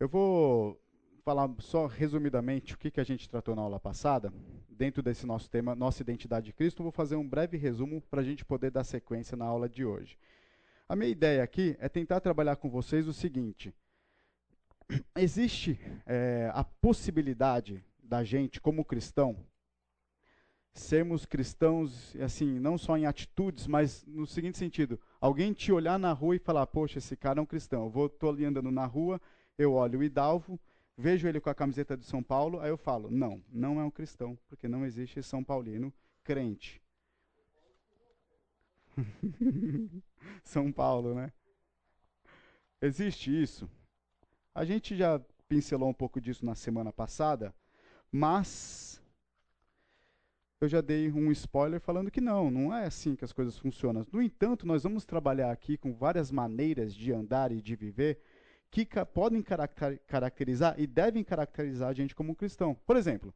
Eu vou falar só resumidamente o que, que a gente tratou na aula passada, dentro desse nosso tema, nossa identidade de Cristo. Vou fazer um breve resumo para a gente poder dar sequência na aula de hoje. A minha ideia aqui é tentar trabalhar com vocês o seguinte: existe é, a possibilidade da gente, como cristão, sermos cristãos, assim, não só em atitudes, mas no seguinte sentido: alguém te olhar na rua e falar, poxa, esse cara é um cristão. Eu vou, ali andando na rua, eu olho o Hidalvo, vejo ele com a camiseta de São Paulo, aí eu falo, não, não é um cristão, porque não existe São Paulino crente. São Paulo, né? Existe isso. A gente já pincelou um pouco disso na semana passada, mas eu já dei um spoiler falando que não, não é assim que as coisas funcionam. No entanto, nós vamos trabalhar aqui com várias maneiras de andar e de viver que podem caracterizar e devem caracterizar a gente como um cristão. Por exemplo,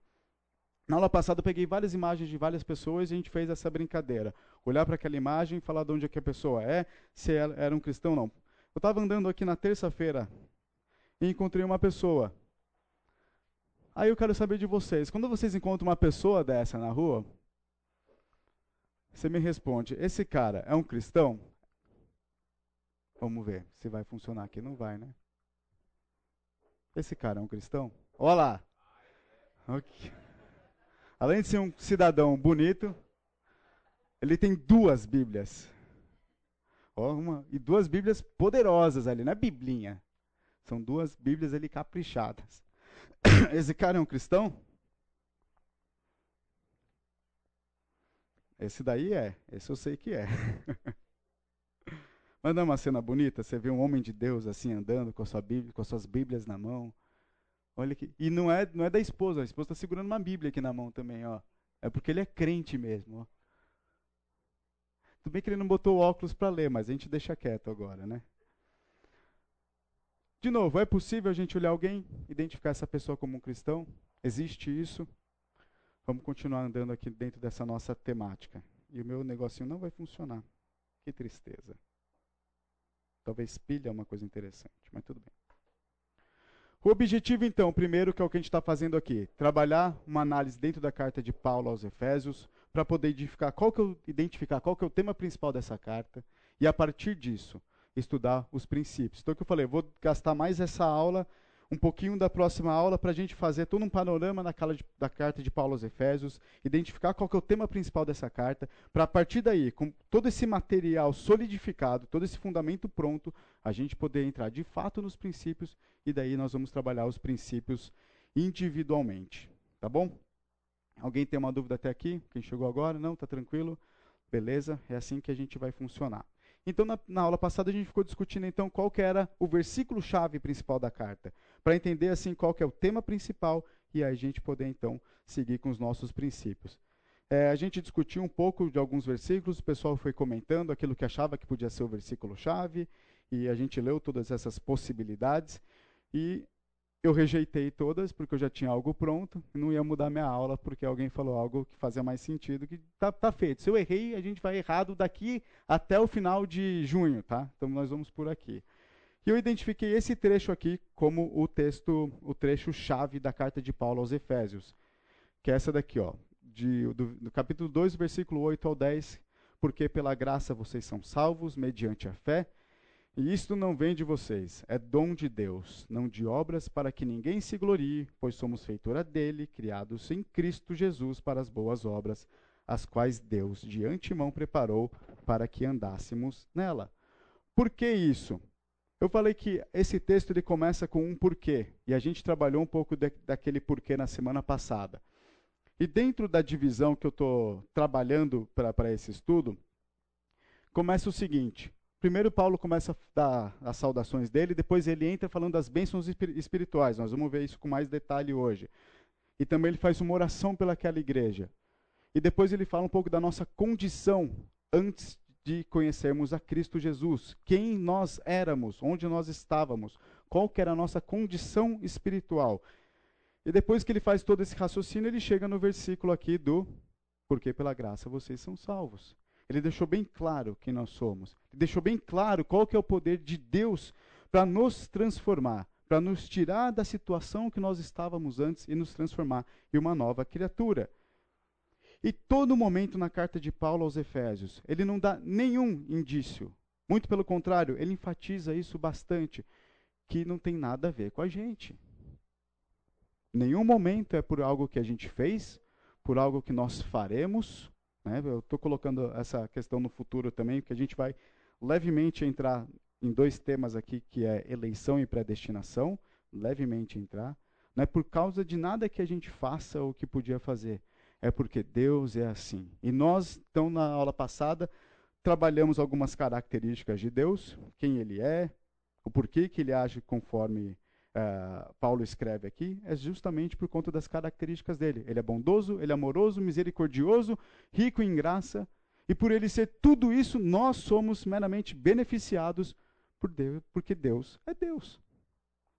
na aula passada eu peguei várias imagens de várias pessoas e a gente fez essa brincadeira. Olhar para aquela imagem e falar de onde é que a pessoa é, se ela era um cristão ou não. Eu estava andando aqui na terça-feira e encontrei uma pessoa. Aí eu quero saber de vocês. Quando vocês encontram uma pessoa dessa na rua, você me responde: esse cara é um cristão? Vamos ver se vai funcionar aqui. Não vai, né? Esse cara é um cristão? Olha lá. Okay. Além de ser um cidadão bonito, ele tem duas Bíblias. Uma, e duas Bíblias poderosas ali, não é biblinha. São duas Bíblias ali caprichadas. Esse cara é um cristão? Esse daí é, esse eu sei que é. É uma cena bonita? Você vê um homem de Deus assim andando com, a sua Bíblia, com as suas Bíblias na mão. Olha que e não é não é da esposa, a esposa está segurando uma Bíblia aqui na mão também, ó. É porque ele é crente mesmo. Tudo bem que ele não botou óculos para ler, mas a gente deixa quieto agora, né? De novo, é possível a gente olhar alguém, identificar essa pessoa como um cristão? Existe isso? Vamos continuar andando aqui dentro dessa nossa temática. E o meu negocinho não vai funcionar. Que tristeza. Talvez pilha uma coisa interessante, mas tudo bem. O objetivo, então, primeiro, que é o que a gente está fazendo aqui, trabalhar uma análise dentro da carta de Paulo aos Efésios, para poder identificar qual, que eu, identificar qual que é o tema principal dessa carta, e a partir disso, estudar os princípios. Então, o que eu falei, eu vou gastar mais essa aula um pouquinho da próxima aula para a gente fazer todo um panorama na de, da carta de Paulo aos Efésios, identificar qual é o tema principal dessa carta, para a partir daí, com todo esse material solidificado, todo esse fundamento pronto, a gente poder entrar de fato nos princípios e daí nós vamos trabalhar os princípios individualmente. Tá bom? Alguém tem uma dúvida até aqui? Quem chegou agora? Não? Tá tranquilo? Beleza? É assim que a gente vai funcionar. Então, na, na, aula passada, a gente ficou discutindo então qual que era o versículo-chave principal da carta, para entender assim qual que é o tema principal e a gente poder então seguir com os nossos princípios. É, a gente discutiu um pouco de alguns versículos, o pessoal foi comentando aquilo que achava que podia ser o versículo-chave, e a gente leu todas essas possibilidades, e eu rejeitei todas porque eu já tinha algo pronto, não ia mudar minha aula porque alguém falou algo que fazia mais sentido, que tá, tá feito. Se eu errei, a gente vai errado daqui até o final de junho, tá? Então nós vamos por aqui. E eu identifiquei esse trecho aqui como o texto, o trecho chave da carta de Paulo aos Efésios, que é essa daqui, ó, de, do, do capítulo 2, versículo 8 ao 10, porque pela graça vocês são salvos mediante a fé, e isto não vem de vocês, é dom de Deus, não de obras, para que ninguém se glorie, pois somos feitura dele, criados em Cristo Jesus para as boas obras, as quais Deus de antemão preparou para que andássemos nela. Por que isso? Eu falei que esse texto ele começa com um porquê, e a gente trabalhou um pouco de, daquele porquê na semana passada. E dentro da divisão que eu estou trabalhando para esse estudo, começa o seguinte: Primeiro, Paulo começa a dar as saudações dele, depois ele entra falando das bênçãos espirituais. Nós vamos ver isso com mais detalhe hoje. E também ele faz uma oração pelaquela igreja. E depois ele fala um pouco da nossa condição antes de conhecermos a Cristo Jesus. Quem nós éramos, onde nós estávamos, qual que era a nossa condição espiritual. E depois que ele faz todo esse raciocínio, ele chega no versículo aqui do porque pela graça vocês são salvos. Ele deixou bem claro quem nós somos. Ele deixou bem claro qual que é o poder de Deus para nos transformar, para nos tirar da situação que nós estávamos antes e nos transformar em uma nova criatura. E todo momento na carta de Paulo aos Efésios, ele não dá nenhum indício. Muito pelo contrário, ele enfatiza isso bastante, que não tem nada a ver com a gente. Nenhum momento é por algo que a gente fez, por algo que nós faremos. Né? Eu estou colocando essa questão no futuro também, porque a gente vai levemente entrar em dois temas aqui, que é eleição e predestinação, levemente entrar. Não é por causa de nada que a gente faça o que podia fazer, é porque Deus é assim. E nós, então, na aula passada, trabalhamos algumas características de Deus, quem Ele é, o porquê que Ele age conforme uh, Paulo escreve aqui, é justamente por conta das características dele. Ele é bondoso, ele é amoroso, misericordioso, rico em graça, e por ele ser tudo isso, nós somos meramente beneficiados por Deus, porque Deus é Deus.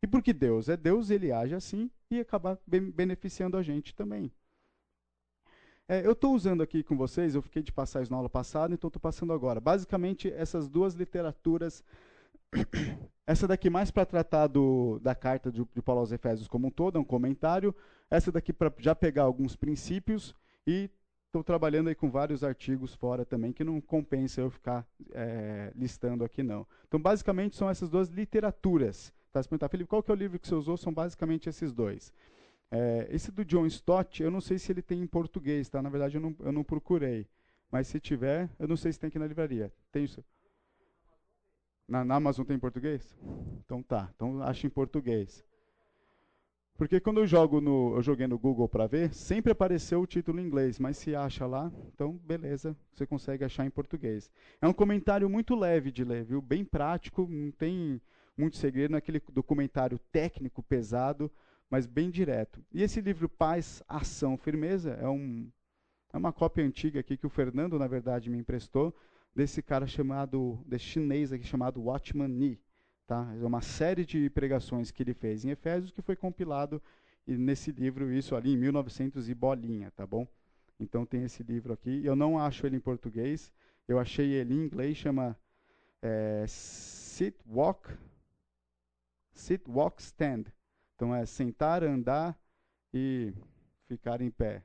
E porque Deus é Deus, ele age assim e acaba beneficiando a gente também. É, eu estou usando aqui com vocês, eu fiquei de passar isso na aula passada, então estou passando agora. Basicamente, essas duas literaturas essa daqui mais para tratar do, da carta de, de, Paulo aos Efésios como um todo, é um comentário. Essa daqui para já pegar alguns princípios e estou trabalhando aí com vários artigos fora também que não compensa eu ficar é, listando aqui não. Então basicamente são essas duas literaturas. Tá? Se perguntar, Felipe, qual que é o livro que você usou? São basicamente esses dois. É, esse do John Stott, eu não sei se ele tem em português, tá? Na verdade eu não, eu não procurei. Mas se tiver, eu não sei se tem aqui na livraria. Tem isso? Na, na Amazon tem em português? Então tá, então acho em português. Porque quando eu jogo no, eu joguei no Google para ver, sempre apareceu o título em inglês, mas se acha lá, então beleza, você consegue achar em português. É um comentário muito leve de ler, viu? Bem prático, não tem muito segredo, não é documentário técnico pesado, mas bem direto. E esse livro Paz, Ação, Firmeza é um é uma cópia antiga aqui que o Fernando, na verdade, me emprestou desse cara chamado, desse chinês aqui chamado Watchman Nee. Tá? É uma série de pregações que ele fez em Efésios que foi compilado nesse livro, isso ali em 1900 e bolinha, tá bom? Então tem esse livro aqui. Eu não acho ele em português. Eu achei ele em inglês, chama é, Sit Walk Sit Walk Stand. Então é sentar, andar e ficar em pé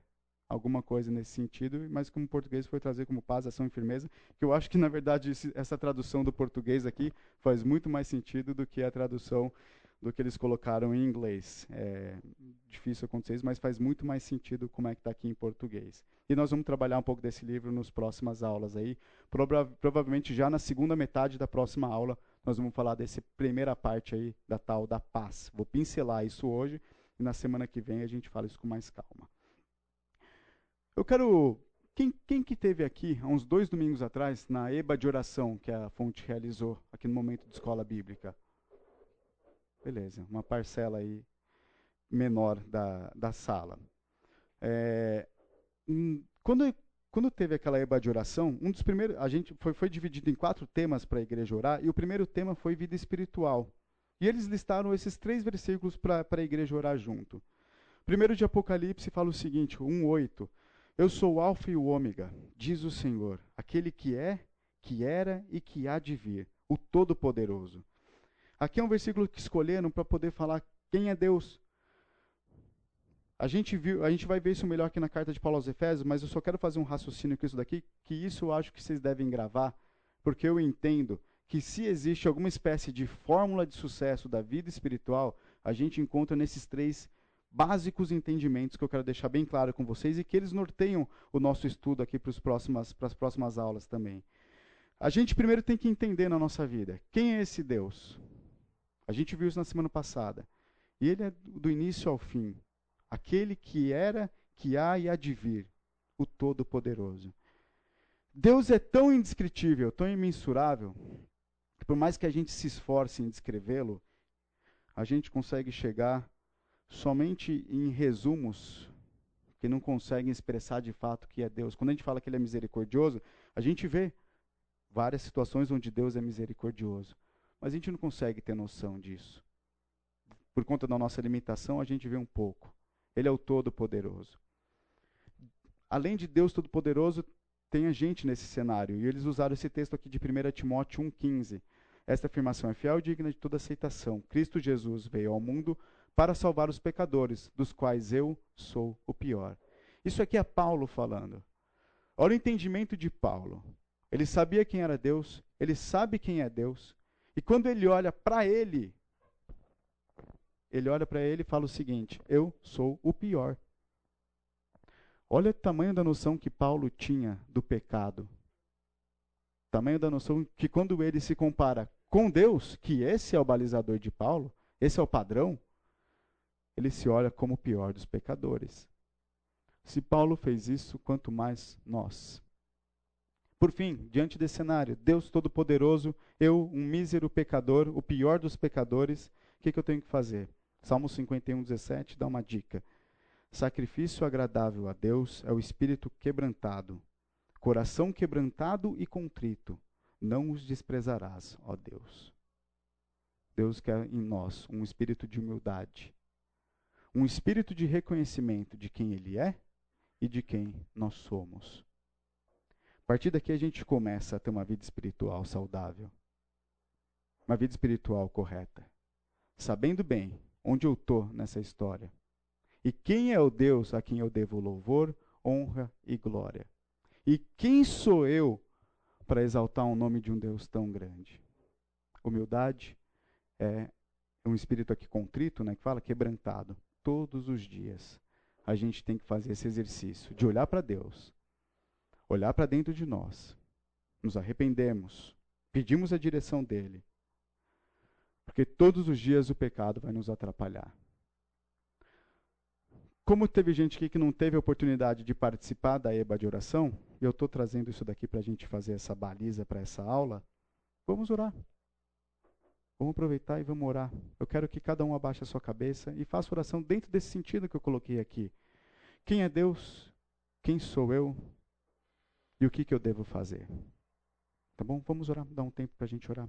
alguma coisa nesse sentido, mas como português foi trazer como paz, ação e firmeza, que eu acho que na verdade essa tradução do português aqui faz muito mais sentido do que a tradução do que eles colocaram em inglês. É difícil acontecer mas faz muito mais sentido como é que está aqui em português. E nós vamos trabalhar um pouco desse livro nas próximas aulas aí. Prova provavelmente já na segunda metade da próxima aula nós vamos falar dessa primeira parte aí da tal da paz. Vou pincelar isso hoje e na semana que vem a gente fala isso com mais calma. Eu quero. Quem, quem que teve aqui, há uns dois domingos atrás, na EBA de oração que a Fonte realizou, aqui no momento de escola bíblica? Beleza, uma parcela aí menor da, da sala. É, hum, quando, quando teve aquela EBA de oração, um dos primeiros, a gente foi, foi dividido em quatro temas para a igreja orar, e o primeiro tema foi vida espiritual. E eles listaram esses três versículos para a igreja orar junto. Primeiro de Apocalipse fala o seguinte, 1,8. Eu sou o Alfa e o Ômega, diz o Senhor, aquele que é, que era e que há de vir, o Todo-Poderoso. Aqui é um versículo que escolheram para poder falar quem é Deus. A gente, viu, a gente vai ver isso melhor aqui na carta de Paulo aos Efésios, mas eu só quero fazer um raciocínio com isso daqui, que isso eu acho que vocês devem gravar, porque eu entendo que se existe alguma espécie de fórmula de sucesso da vida espiritual, a gente encontra nesses três básicos entendimentos que eu quero deixar bem claro com vocês e que eles norteiam o nosso estudo aqui para as próximas, próximas aulas também. A gente primeiro tem que entender na nossa vida quem é esse Deus. A gente viu isso na semana passada. E ele é do início ao fim. Aquele que era, que há e há de vir. O Todo-Poderoso. Deus é tão indescritível, tão imensurável, que por mais que a gente se esforce em descrevê-lo, a gente consegue chegar somente em resumos que não conseguem expressar de fato que é Deus. Quando a gente fala que ele é misericordioso, a gente vê várias situações onde Deus é misericordioso, mas a gente não consegue ter noção disso. Por conta da nossa limitação, a gente vê um pouco. Ele é o Todo-Poderoso. Além de Deus Todo-Poderoso, tem a gente nesse cenário. E eles usaram esse texto aqui de 1 Timóteo 1,15. Esta afirmação é fiel e digna de toda aceitação. Cristo Jesus veio ao mundo para salvar os pecadores, dos quais eu sou o pior. Isso aqui é Paulo falando. Olha o entendimento de Paulo. Ele sabia quem era Deus, ele sabe quem é Deus, e quando ele olha para ele, ele olha para ele e fala o seguinte: Eu sou o pior. Olha o tamanho da noção que Paulo tinha do pecado. Tamanho da noção que quando ele se compara com Deus, que esse é o balizador de Paulo, esse é o padrão, ele se olha como o pior dos pecadores. Se Paulo fez isso, quanto mais nós. Por fim, diante desse cenário, Deus Todo-Poderoso, eu, um mísero pecador, o pior dos pecadores, o que, que eu tenho que fazer? Salmo 51, 17 dá uma dica. Sacrifício agradável a Deus é o espírito quebrantado, coração quebrantado e contrito não os desprezarás, ó Deus. Deus quer em nós um espírito de humildade, um espírito de reconhecimento de quem Ele é e de quem nós somos. A partir daqui a gente começa a ter uma vida espiritual saudável, uma vida espiritual correta, sabendo bem onde eu estou nessa história e quem é o Deus a quem eu devo louvor, honra e glória. E quem sou eu para exaltar o nome de um Deus tão grande. Humildade é um espírito aqui contrito, né, que fala quebrantado. Todos os dias a gente tem que fazer esse exercício de olhar para Deus, olhar para dentro de nós, nos arrependemos, pedimos a direção dele, porque todos os dias o pecado vai nos atrapalhar. Como teve gente aqui que não teve a oportunidade de participar da EBA de oração, e eu estou trazendo isso daqui para a gente fazer essa baliza para essa aula, vamos orar. Vamos aproveitar e vamos orar. Eu quero que cada um abaixe a sua cabeça e faça oração dentro desse sentido que eu coloquei aqui. Quem é Deus? Quem sou eu? E o que, que eu devo fazer? Tá bom? Vamos orar, dar um tempo para a gente orar.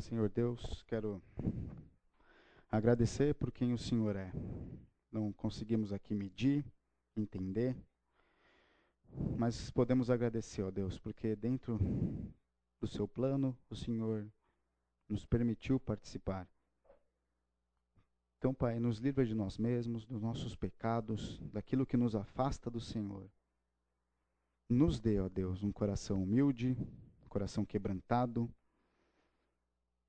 Senhor Deus, quero agradecer por quem o Senhor é. Não conseguimos aqui medir, entender, mas podemos agradecer, ó Deus, porque dentro do seu plano, o Senhor nos permitiu participar. Então, Pai, nos livra de nós mesmos, dos nossos pecados, daquilo que nos afasta do Senhor. Nos dê, ó Deus, um coração humilde, um coração quebrantado,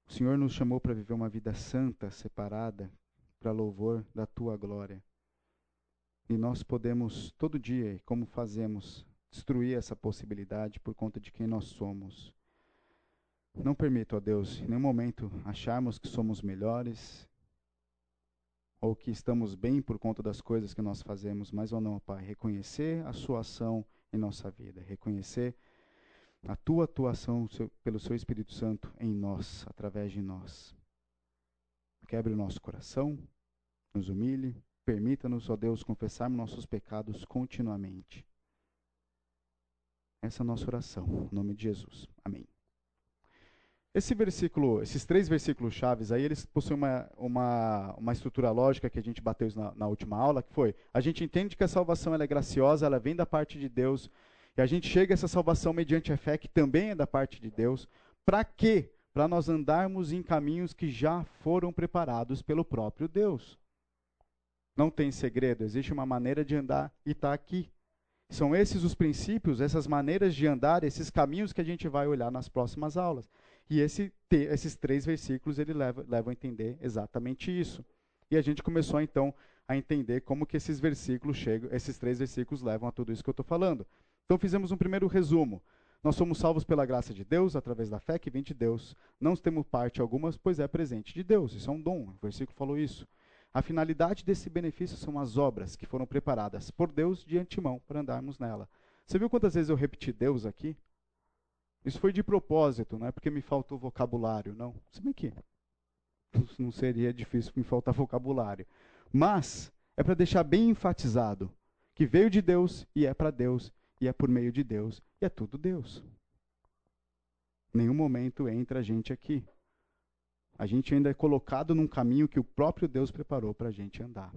o Senhor nos chamou para viver uma vida santa, separada, para louvor da tua glória. E nós podemos, todo dia, como fazemos, destruir essa possibilidade por conta de quem nós somos. Não permita, ó Deus, em nenhum momento acharmos que somos melhores ou que estamos bem por conta das coisas que nós fazemos, mas ou não, Pai, reconhecer a sua ação em nossa vida, reconhecer a tua atuação pelo seu Espírito Santo em nós, através de nós. Quebre o nosso coração, nos humilhe, permita-nos, ó Deus, confessarmos nossos pecados continuamente. Essa é a nossa oração, em nome de Jesus. Amém. Esse versículo, esses três versículos chaves aí, eles possuem uma, uma, uma estrutura lógica que a gente bateu na, na última aula, que foi, a gente entende que a salvação é graciosa, ela vem da parte de Deus, e a gente chega a essa salvação mediante a fé, que também é da parte de Deus. Para quê? Para nós andarmos em caminhos que já foram preparados pelo próprio Deus. Não tem segredo, existe uma maneira de andar e está aqui. São esses os princípios, essas maneiras de andar, esses caminhos que a gente vai olhar nas próximas aulas. E esse, esses três versículos ele leva, levam a entender exatamente isso. E a gente começou então a entender como que esses versículos chegam, esses três versículos levam a tudo isso que eu estou falando. Então fizemos um primeiro resumo. Nós somos salvos pela graça de Deus, através da fé que vem de Deus. Não temos parte alguma, pois é presente de Deus. Isso é um dom. O versículo falou isso. A finalidade desse benefício são as obras que foram preparadas por Deus de antemão para andarmos nela. Você viu quantas vezes eu repeti Deus aqui? Isso foi de propósito, não é porque me faltou vocabulário, não. Se bem que não seria difícil me faltar vocabulário. Mas é para deixar bem enfatizado que veio de Deus e é para Deus e é por meio de Deus e é tudo Deus. Nenhum momento entra a gente aqui. A gente ainda é colocado num caminho que o próprio Deus preparou para a gente andar.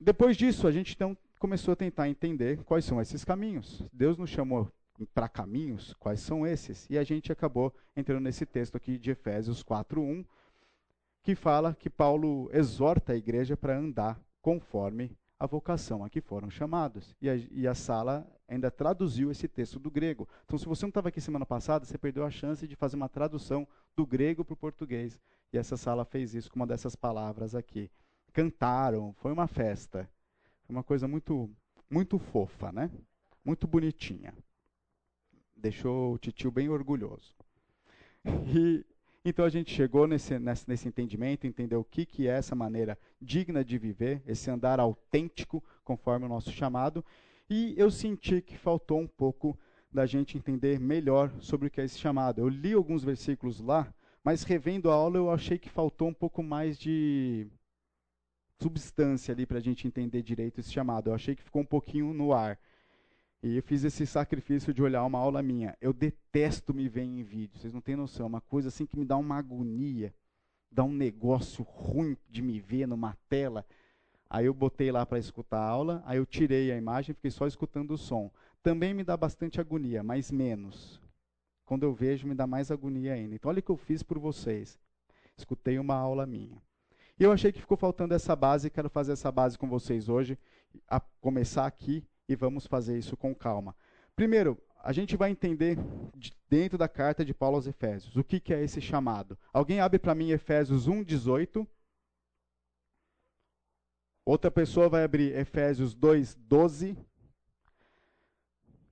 Depois disso, a gente então começou a tentar entender quais são esses caminhos. Deus nos chamou para caminhos, quais são esses? E a gente acabou entrando nesse texto aqui de Efésios 4:1, que fala que Paulo exorta a igreja para andar conforme a vocação a que foram chamados. E a, e a, sala ainda traduziu esse texto do grego. Então, se você não estava aqui semana passada, você perdeu a chance de fazer uma tradução do grego para o português. E essa sala fez isso com uma dessas palavras aqui. Cantaram, foi uma festa. Foi uma coisa muito, muito fofa, né? Muito bonitinha deixou o titio bem orgulhoso. E então a gente chegou nesse, nesse, nesse, entendimento, entendeu o que, que é essa maneira digna de viver, esse andar autêntico conforme o nosso chamado. E eu senti que faltou um pouco da gente entender melhor sobre o que é esse chamado. Eu li alguns versículos lá, mas revendo a aula eu achei que faltou um pouco mais de substância ali para a gente entender direito esse chamado. Eu achei que ficou um pouquinho no ar. E eu fiz esse sacrifício de olhar uma aula minha. Eu detesto me ver em vídeo, vocês não têm noção. É uma coisa assim que me dá uma agonia, dá um negócio ruim de me ver numa tela. Aí eu botei lá para escutar a aula, aí eu tirei a imagem fiquei só escutando o som. Também me dá bastante agonia, mas menos. Quando eu vejo, me dá mais agonia ainda. Então, olha o que eu fiz por vocês. Escutei uma aula minha. E eu achei que ficou faltando essa base, quero fazer essa base com vocês hoje, a começar aqui e vamos fazer isso com calma. Primeiro, a gente vai entender de dentro da carta de Paulo aos Efésios o que, que é esse chamado. Alguém abre para mim Efésios 1:18. Outra pessoa vai abrir Efésios 2:12.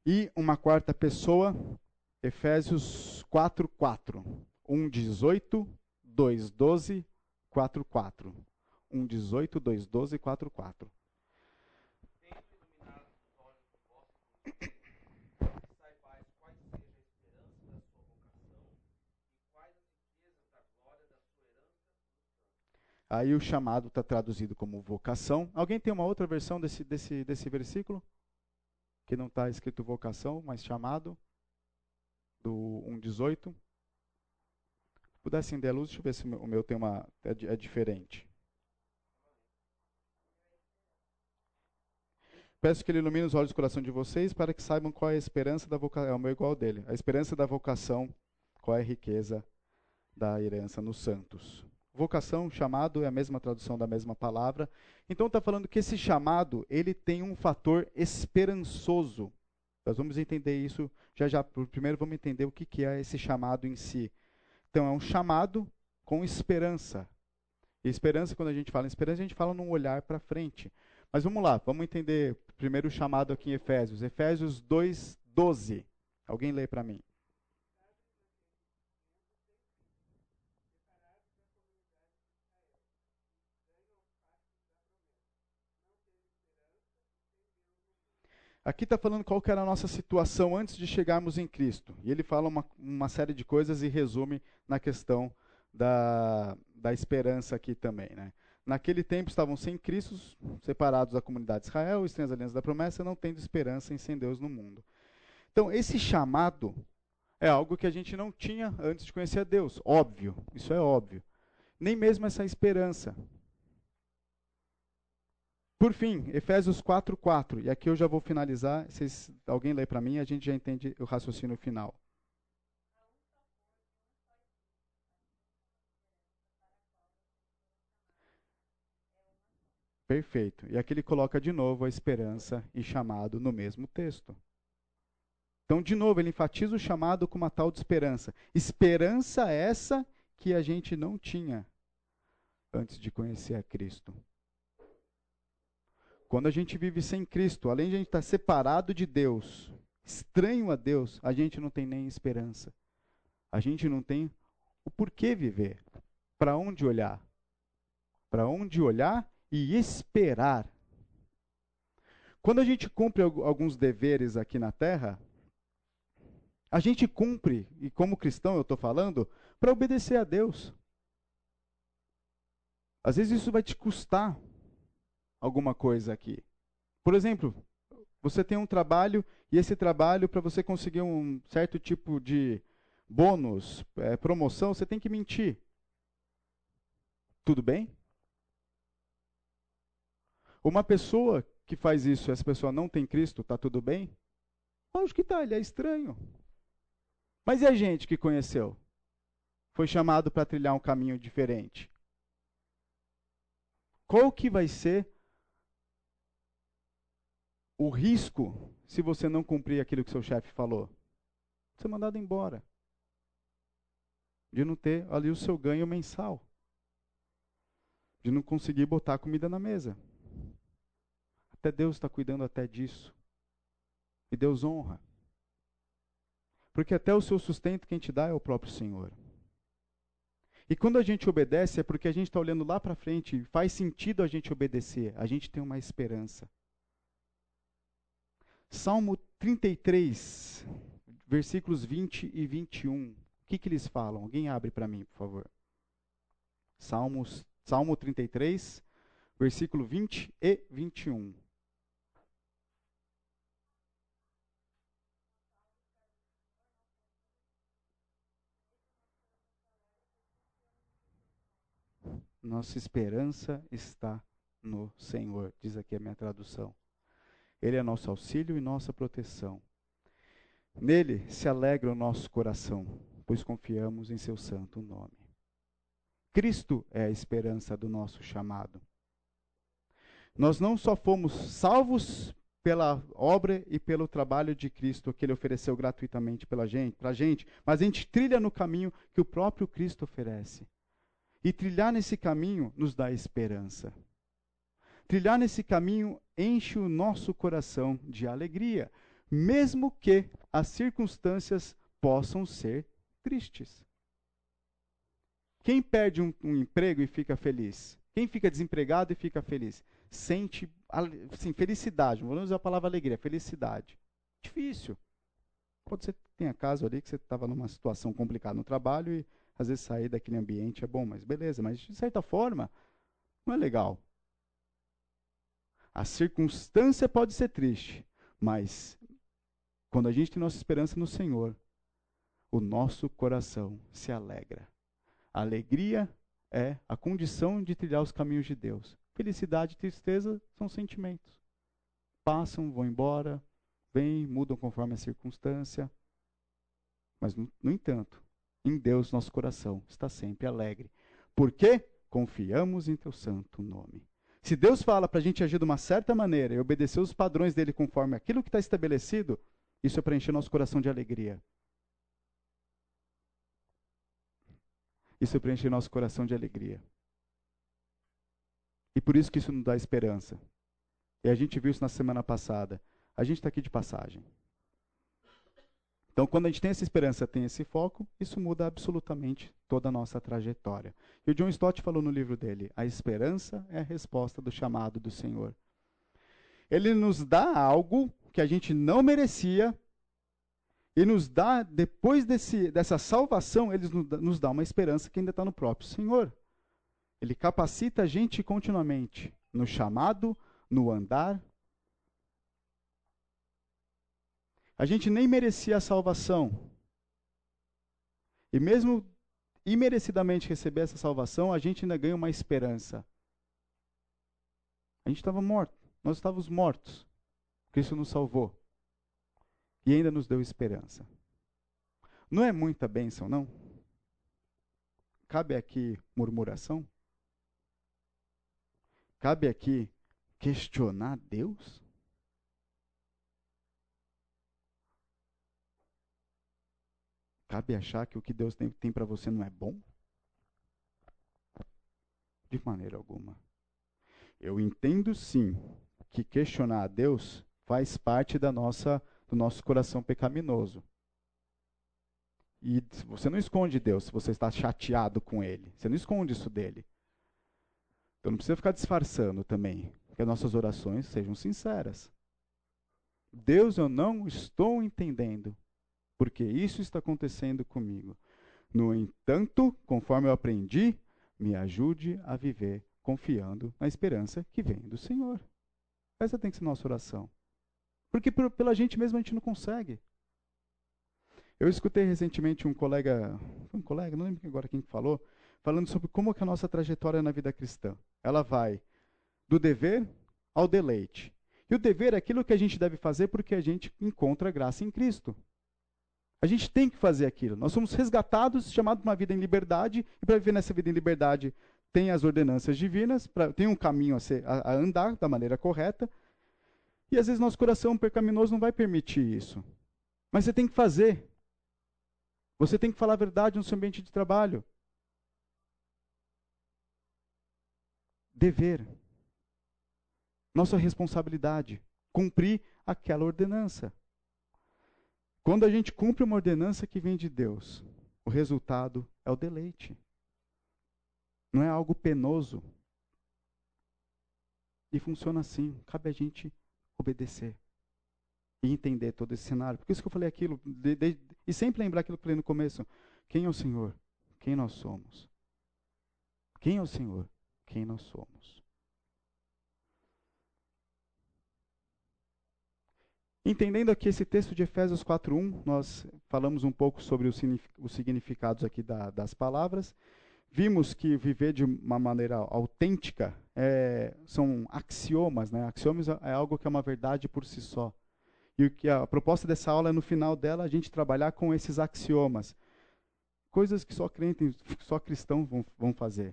E uma quarta pessoa, Efésios 4:4. 1:18, 2:12, 4:4. 1:18, 2:12, 4:4. Aí o chamado está traduzido como vocação. Alguém tem uma outra versão desse, desse, desse versículo? Que não está escrito vocação, mas chamado? Do 1,18. Se puder acender a luz, deixa eu ver se o meu tem uma, é, é diferente. Peço que ele ilumine os olhos do coração de vocês para que saibam qual é a esperança da vocação. É o meu igual dele. A esperança da vocação, qual é a riqueza da herança nos santos. Vocação, chamado é a mesma tradução da mesma palavra. Então está falando que esse chamado ele tem um fator esperançoso. Nós vamos entender isso já já. Primeiro vamos entender o que, é esse chamado em si. Então é um chamado com esperança. E esperança, quando a gente fala em esperança, a gente fala num olhar para frente. Mas vamos lá, vamos entender primeiro o chamado aqui em Efésios. Efésios 2, 12. Alguém lê para mim. Aqui está falando qual era a nossa situação antes de chegarmos em Cristo. E ele fala uma, uma série de coisas e resume na questão da, da esperança aqui também. Né? Naquele tempo estavam sem Cristo, separados da comunidade de Israel, estranhos alianças da promessa, não tendo esperança em sem Deus no mundo. Então, esse chamado é algo que a gente não tinha antes de conhecer a Deus. Óbvio, isso é óbvio. Nem mesmo essa esperança. Por fim, Efésios 4, 4. E aqui eu já vou finalizar. Se alguém lê para mim, a gente já entende o raciocínio final. Perfeito. E aqui ele coloca de novo a esperança e chamado no mesmo texto. Então, de novo, ele enfatiza o chamado com uma tal de esperança. Esperança essa que a gente não tinha antes de conhecer a Cristo. Quando a gente vive sem Cristo, além de a gente estar separado de Deus, estranho a Deus, a gente não tem nem esperança. A gente não tem o porquê viver, para onde olhar. Para onde olhar e esperar. Quando a gente cumpre alguns deveres aqui na terra, a gente cumpre, e como cristão eu estou falando, para obedecer a Deus. Às vezes isso vai te custar alguma coisa aqui. Por exemplo, você tem um trabalho e esse trabalho, para você conseguir um certo tipo de bônus, é, promoção, você tem que mentir. Tudo bem? Uma pessoa que faz isso, essa pessoa não tem Cristo, está tudo bem? Lógico que está, ele é estranho. Mas e a gente que conheceu? Foi chamado para trilhar um caminho diferente. Qual que vai ser o risco se você não cumprir aquilo que seu chefe falou? Ser mandado embora. De não ter ali o seu ganho mensal. De não conseguir botar comida na mesa. Até Deus está cuidando até disso. E Deus honra. Porque até o seu sustento quem te dá é o próprio Senhor. E quando a gente obedece é porque a gente está olhando lá para frente faz sentido a gente obedecer. A gente tem uma esperança. Salmo 33, versículos 20 e 21. O que, que eles falam? Alguém abre para mim, por favor. Salmos, Salmo 33, versículo 20 e 21. Nossa esperança está no Senhor, diz aqui a minha tradução. Ele é nosso auxílio e nossa proteção. Nele se alegra o nosso coração, pois confiamos em seu santo nome. Cristo é a esperança do nosso chamado. Nós não só fomos salvos pela obra e pelo trabalho de Cristo que ele ofereceu gratuitamente pela gente, pra gente, mas a gente trilha no caminho que o próprio Cristo oferece. E trilhar nesse caminho nos dá esperança. Trilhar nesse caminho enche o nosso coração de alegria, mesmo que as circunstâncias possam ser tristes. Quem perde um, um emprego e fica feliz? Quem fica desempregado e fica feliz? Sente assim, felicidade, vamos usar a palavra alegria, felicidade. Difícil. Pode ser que tenha caso ali que você estava numa situação complicada no trabalho e às vezes sair daquele ambiente é bom, mas beleza, mas de certa forma não é legal. A circunstância pode ser triste, mas quando a gente tem nossa esperança no Senhor, o nosso coração se alegra. A alegria é a condição de trilhar os caminhos de Deus. Felicidade e tristeza são sentimentos. Passam, vão embora, vêm, mudam conforme a circunstância. Mas, no, no entanto, em Deus nosso coração está sempre alegre. Porque confiamos em teu santo nome. Se Deus fala para a gente agir de uma certa maneira e obedecer os padrões dele conforme aquilo que está estabelecido, isso é para encher nosso coração de alegria. Isso é para encher nosso coração de alegria. E por isso que isso nos dá esperança. E a gente viu isso na semana passada. A gente está aqui de passagem. Então, quando a gente tem essa esperança, tem esse foco, isso muda absolutamente toda a nossa trajetória. E o John Stott falou no livro dele: a esperança é a resposta do chamado do Senhor. Ele nos dá algo que a gente não merecia, e nos dá, depois desse, dessa salvação, ele nos dá uma esperança que ainda está no próprio Senhor. Ele capacita a gente continuamente no chamado, no andar, A gente nem merecia a salvação. E mesmo imerecidamente receber essa salvação, a gente ainda ganha uma esperança. A gente estava morto, nós estávamos mortos. Cristo nos salvou. E ainda nos deu esperança. Não é muita bênção, não? Cabe aqui murmuração? Cabe aqui questionar Deus? Cabe achar que o que Deus tem, tem para você não é bom? De maneira alguma. Eu entendo sim que questionar a Deus faz parte da nossa do nosso coração pecaminoso. E você não esconde Deus se você está chateado com ele. Você não esconde isso dele. Então não precisa ficar disfarçando também. Que as nossas orações sejam sinceras. Deus, eu não estou entendendo porque isso está acontecendo comigo. No entanto, conforme eu aprendi, me ajude a viver confiando na esperança que vem do Senhor. Essa tem que ser nossa oração. Porque pela gente mesmo a gente não consegue. Eu escutei recentemente um colega, um colega, não lembro agora quem falou, falando sobre como que a nossa trajetória na vida cristã. Ela vai do dever ao deleite. E o dever é aquilo que a gente deve fazer porque a gente encontra graça em Cristo. A gente tem que fazer aquilo. Nós somos resgatados, chamados para uma vida em liberdade, e para viver nessa vida em liberdade tem as ordenanças divinas, pra, tem um caminho a, ser, a, a andar da maneira correta. E às vezes nosso coração pecaminoso não vai permitir isso. Mas você tem que fazer. Você tem que falar a verdade no seu ambiente de trabalho. Dever. Nossa responsabilidade. Cumprir aquela ordenança. Quando a gente cumpre uma ordenança que vem de Deus, o resultado é o deleite. Não é algo penoso. E funciona assim. Cabe a gente obedecer e entender todo esse cenário. Por isso que eu falei aquilo, de, de, e sempre lembrar aquilo que eu falei no começo. Quem é o Senhor? Quem nós somos? Quem é o Senhor? Quem nós somos? Entendendo aqui esse texto de Efésios 4.1, nós falamos um pouco sobre os significados aqui da, das palavras. Vimos que viver de uma maneira autêntica é, são axiomas. Né? Axiomas é algo que é uma verdade por si só. E o que a proposta dessa aula é, no final dela, a gente trabalhar com esses axiomas. Coisas que só crentes, só cristãos vão, vão fazer.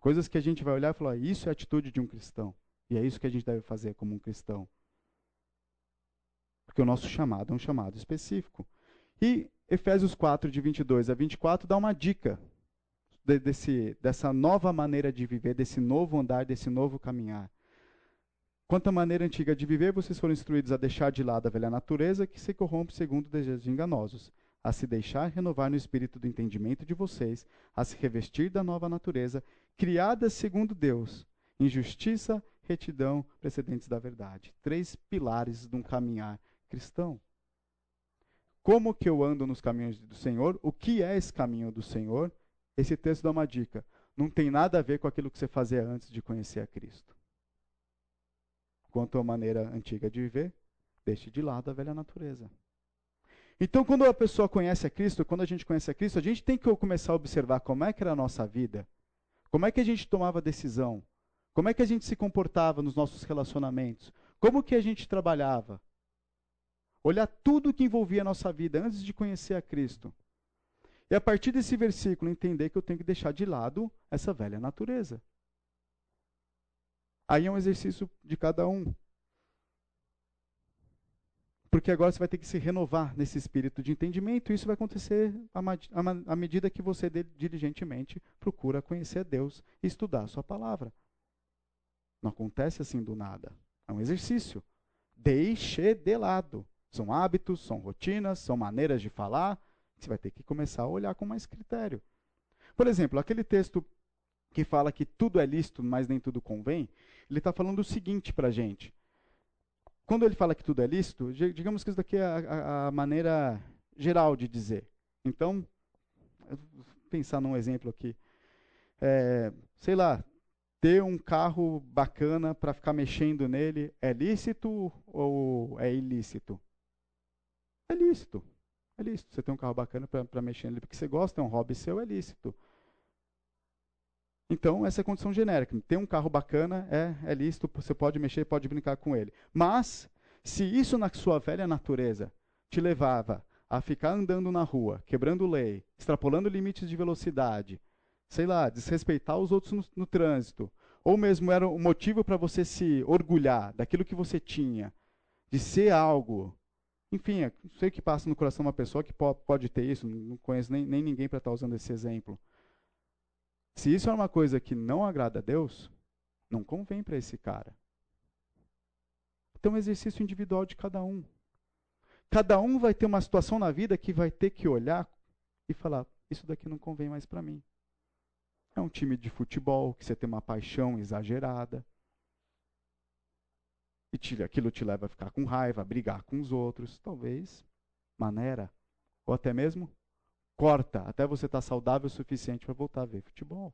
Coisas que a gente vai olhar e falar, isso é a atitude de um cristão. E é isso que a gente deve fazer como um cristão. Porque o nosso chamado é um chamado específico. E Efésios 4, de 22 a 24, dá uma dica de, desse, dessa nova maneira de viver, desse novo andar, desse novo caminhar. Quanto à maneira antiga de viver, vocês foram instruídos a deixar de lado a velha natureza que se corrompe segundo desejos enganosos, a se deixar renovar no espírito do entendimento de vocês, a se revestir da nova natureza, criada segundo Deus, em justiça, retidão, precedentes da verdade. Três pilares de um caminhar cristão. Como que eu ando nos caminhos do Senhor? O que é esse caminho do Senhor? Esse texto dá uma dica. Não tem nada a ver com aquilo que você fazia antes de conhecer a Cristo. Quanto à maneira antiga de viver, deixe de lado a velha natureza. Então, quando a pessoa conhece a Cristo, quando a gente conhece a Cristo, a gente tem que começar a observar como é que era a nossa vida, como é que a gente tomava decisão, como é que a gente se comportava nos nossos relacionamentos, como que a gente trabalhava, olhar tudo que envolvia a nossa vida antes de conhecer a Cristo. E a partir desse versículo entender que eu tenho que deixar de lado essa velha natureza. Aí é um exercício de cada um. Porque agora você vai ter que se renovar nesse espírito de entendimento, e isso vai acontecer à medida que você diligentemente procura conhecer Deus e estudar a sua palavra. Não acontece assim do nada. É um exercício. Deixe de lado. São hábitos, são rotinas, são maneiras de falar. Você vai ter que começar a olhar com mais critério. Por exemplo, aquele texto que fala que tudo é lícito, mas nem tudo convém, ele está falando o seguinte para a gente. Quando ele fala que tudo é lícito, digamos que isso daqui é a, a maneira geral de dizer. Então, pensar num exemplo aqui. É, sei lá, ter um carro bacana para ficar mexendo nele é lícito ou é ilícito? É lícito. É lícito. Você tem um carro bacana para mexer nele porque você gosta, é um hobby seu, é lícito. Então, essa é a condição genérica. Ter um carro bacana é, é lícito, você pode mexer, pode brincar com ele. Mas, se isso na sua velha natureza te levava a ficar andando na rua, quebrando lei, extrapolando limites de velocidade, sei lá, desrespeitar os outros no, no trânsito, ou mesmo era um motivo para você se orgulhar daquilo que você tinha, de ser algo. Enfim, é, não sei que passa no coração uma pessoa que pode ter isso, não conheço nem, nem ninguém para estar tá usando esse exemplo. Se isso é uma coisa que não agrada a Deus, não convém para esse cara. Então, é um exercício individual de cada um. Cada um vai ter uma situação na vida que vai ter que olhar e falar: isso daqui não convém mais para mim. É um time de futebol que você tem uma paixão exagerada. E te, aquilo te leva a ficar com raiva, a brigar com os outros. Talvez maneira. Ou até mesmo corta, até você estar tá saudável o suficiente para voltar a ver futebol.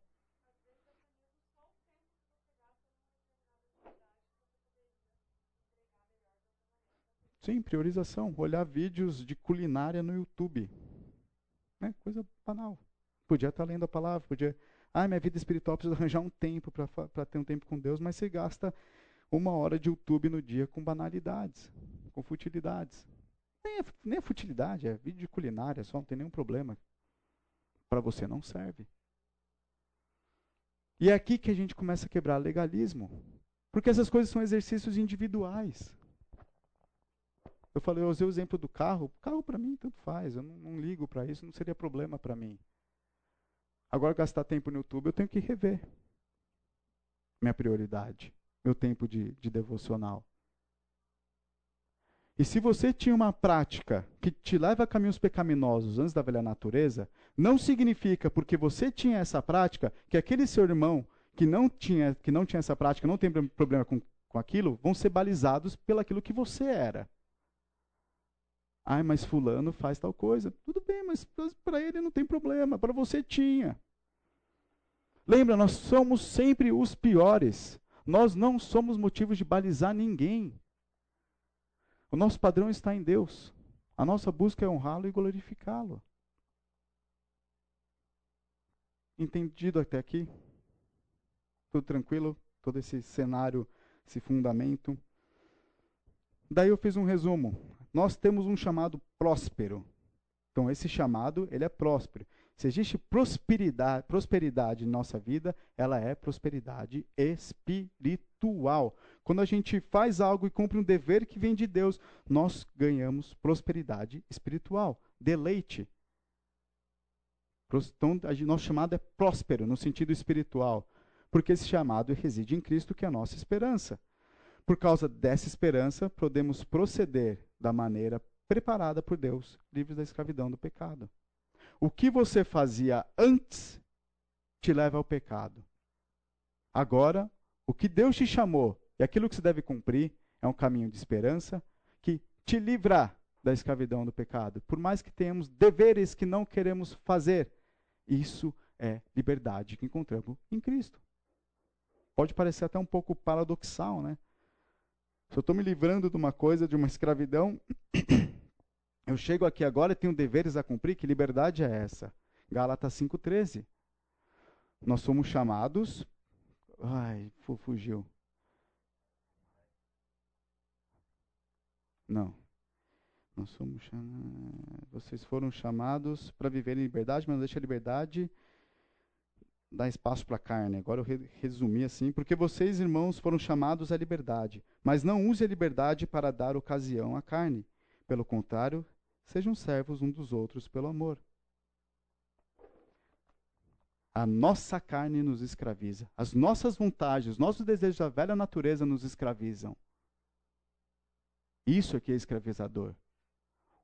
Sim, priorização. Olhar vídeos de culinária no YouTube. Né? Coisa banal. Podia estar lendo a palavra, podia. Ah, minha vida espiritual precisa arranjar um tempo para ter um tempo com Deus, mas você gasta uma hora de YouTube no dia com banalidades, com futilidades. Nem é, nem é futilidade, é vídeo de culinária, só não tem nenhum problema. Para você não serve. E é aqui que a gente começa a quebrar legalismo. Porque essas coisas são exercícios individuais. Eu falei, eu usei o exemplo do carro. Carro para mim tanto faz, eu não, não ligo para isso, não seria problema para mim. Agora gastar tempo no YouTube, eu tenho que rever minha prioridade, meu tempo de, de devocional. E se você tinha uma prática que te leva a caminhos pecaminosos antes da velha natureza, não significa porque você tinha essa prática que aquele seu irmão que não tinha, que não tinha essa prática, não tem problema com, com aquilo, vão ser balizados pelaquilo que você era. Ai, mas fulano faz tal coisa. Tudo bem, mas para ele não tem problema, para você tinha. Lembra, nós somos sempre os piores. Nós não somos motivos de balizar ninguém. O nosso padrão está em Deus. A nossa busca é honrá-lo e glorificá-lo. Entendido até aqui? Tudo tranquilo? Todo esse cenário, esse fundamento. Daí eu fiz um resumo nós temos um chamado próspero. Então, esse chamado, ele é próspero. Se existe prosperidade, prosperidade em nossa vida, ela é prosperidade espiritual. Quando a gente faz algo e cumpre um dever que vem de Deus, nós ganhamos prosperidade espiritual, deleite. Então, nosso chamado é próspero no sentido espiritual, porque esse chamado reside em Cristo, que é a nossa esperança. Por causa dessa esperança, podemos proceder da maneira preparada por Deus, livres da escravidão do pecado. O que você fazia antes te leva ao pecado. Agora, o que Deus te chamou e aquilo que você deve cumprir é um caminho de esperança que te livra da escravidão do pecado. Por mais que tenhamos deveres que não queremos fazer, isso é liberdade que encontramos em Cristo. Pode parecer até um pouco paradoxal, né? Se eu estou me livrando de uma coisa, de uma escravidão, eu chego aqui agora e tenho deveres a cumprir, que liberdade é essa? Gálatas 5,13. Nós somos chamados. Ai, fugiu. Não. Nós somos chamados. Vocês foram chamados para viver em liberdade, mas não deixe a liberdade dar espaço para a carne. Agora eu resumi assim, porque vocês, irmãos, foram chamados à liberdade, mas não use a liberdade para dar ocasião à carne. Pelo contrário, sejam servos um dos outros pelo amor. A nossa carne nos escraviza. As nossas vontades, os nossos desejos da velha natureza nos escravizam. Isso é que é escravizador.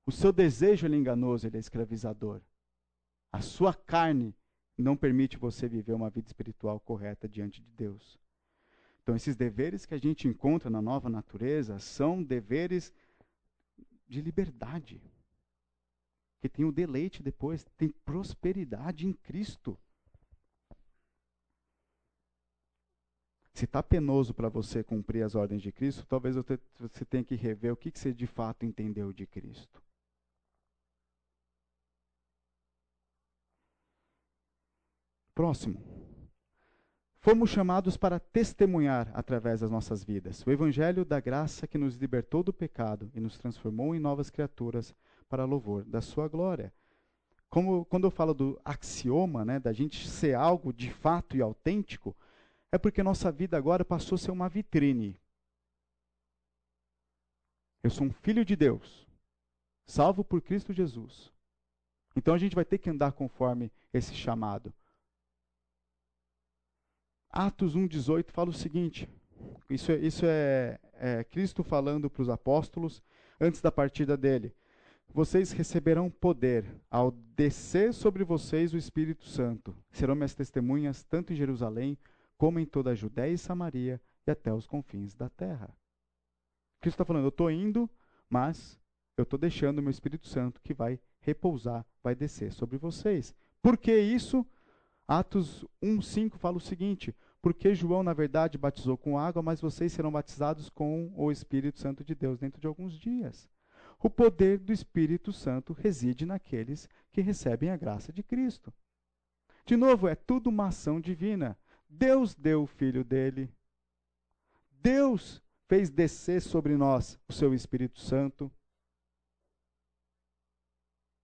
O seu desejo ele é enganoso, ele é escravizador. A sua carne não permite você viver uma vida espiritual correta diante de Deus. Então, esses deveres que a gente encontra na nova natureza são deveres de liberdade, que tem o deleite depois, tem prosperidade em Cristo. Se está penoso para você cumprir as ordens de Cristo, talvez você tenha que rever o que você de fato entendeu de Cristo. Próximo. Fomos chamados para testemunhar através das nossas vidas o Evangelho da graça que nos libertou do pecado e nos transformou em novas criaturas para louvor da Sua glória. Como, quando eu falo do axioma, né, da gente ser algo de fato e autêntico, é porque nossa vida agora passou a ser uma vitrine. Eu sou um filho de Deus, salvo por Cristo Jesus. Então a gente vai ter que andar conforme esse chamado. Atos 1,18 fala o seguinte: isso é, isso é, é Cristo falando para os apóstolos antes da partida dele. Vocês receberão poder ao descer sobre vocês o Espírito Santo. Serão minhas testemunhas tanto em Jerusalém como em toda a Judéia e Samaria e até os confins da terra. Cristo está falando, eu estou indo, mas eu estou deixando o meu Espírito Santo que vai repousar, vai descer sobre vocês. Por que isso? Atos 1,5 fala o seguinte: porque João, na verdade, batizou com água, mas vocês serão batizados com o Espírito Santo de Deus dentro de alguns dias. O poder do Espírito Santo reside naqueles que recebem a graça de Cristo. De novo, é tudo uma ação divina. Deus deu o Filho dele. Deus fez descer sobre nós o seu Espírito Santo.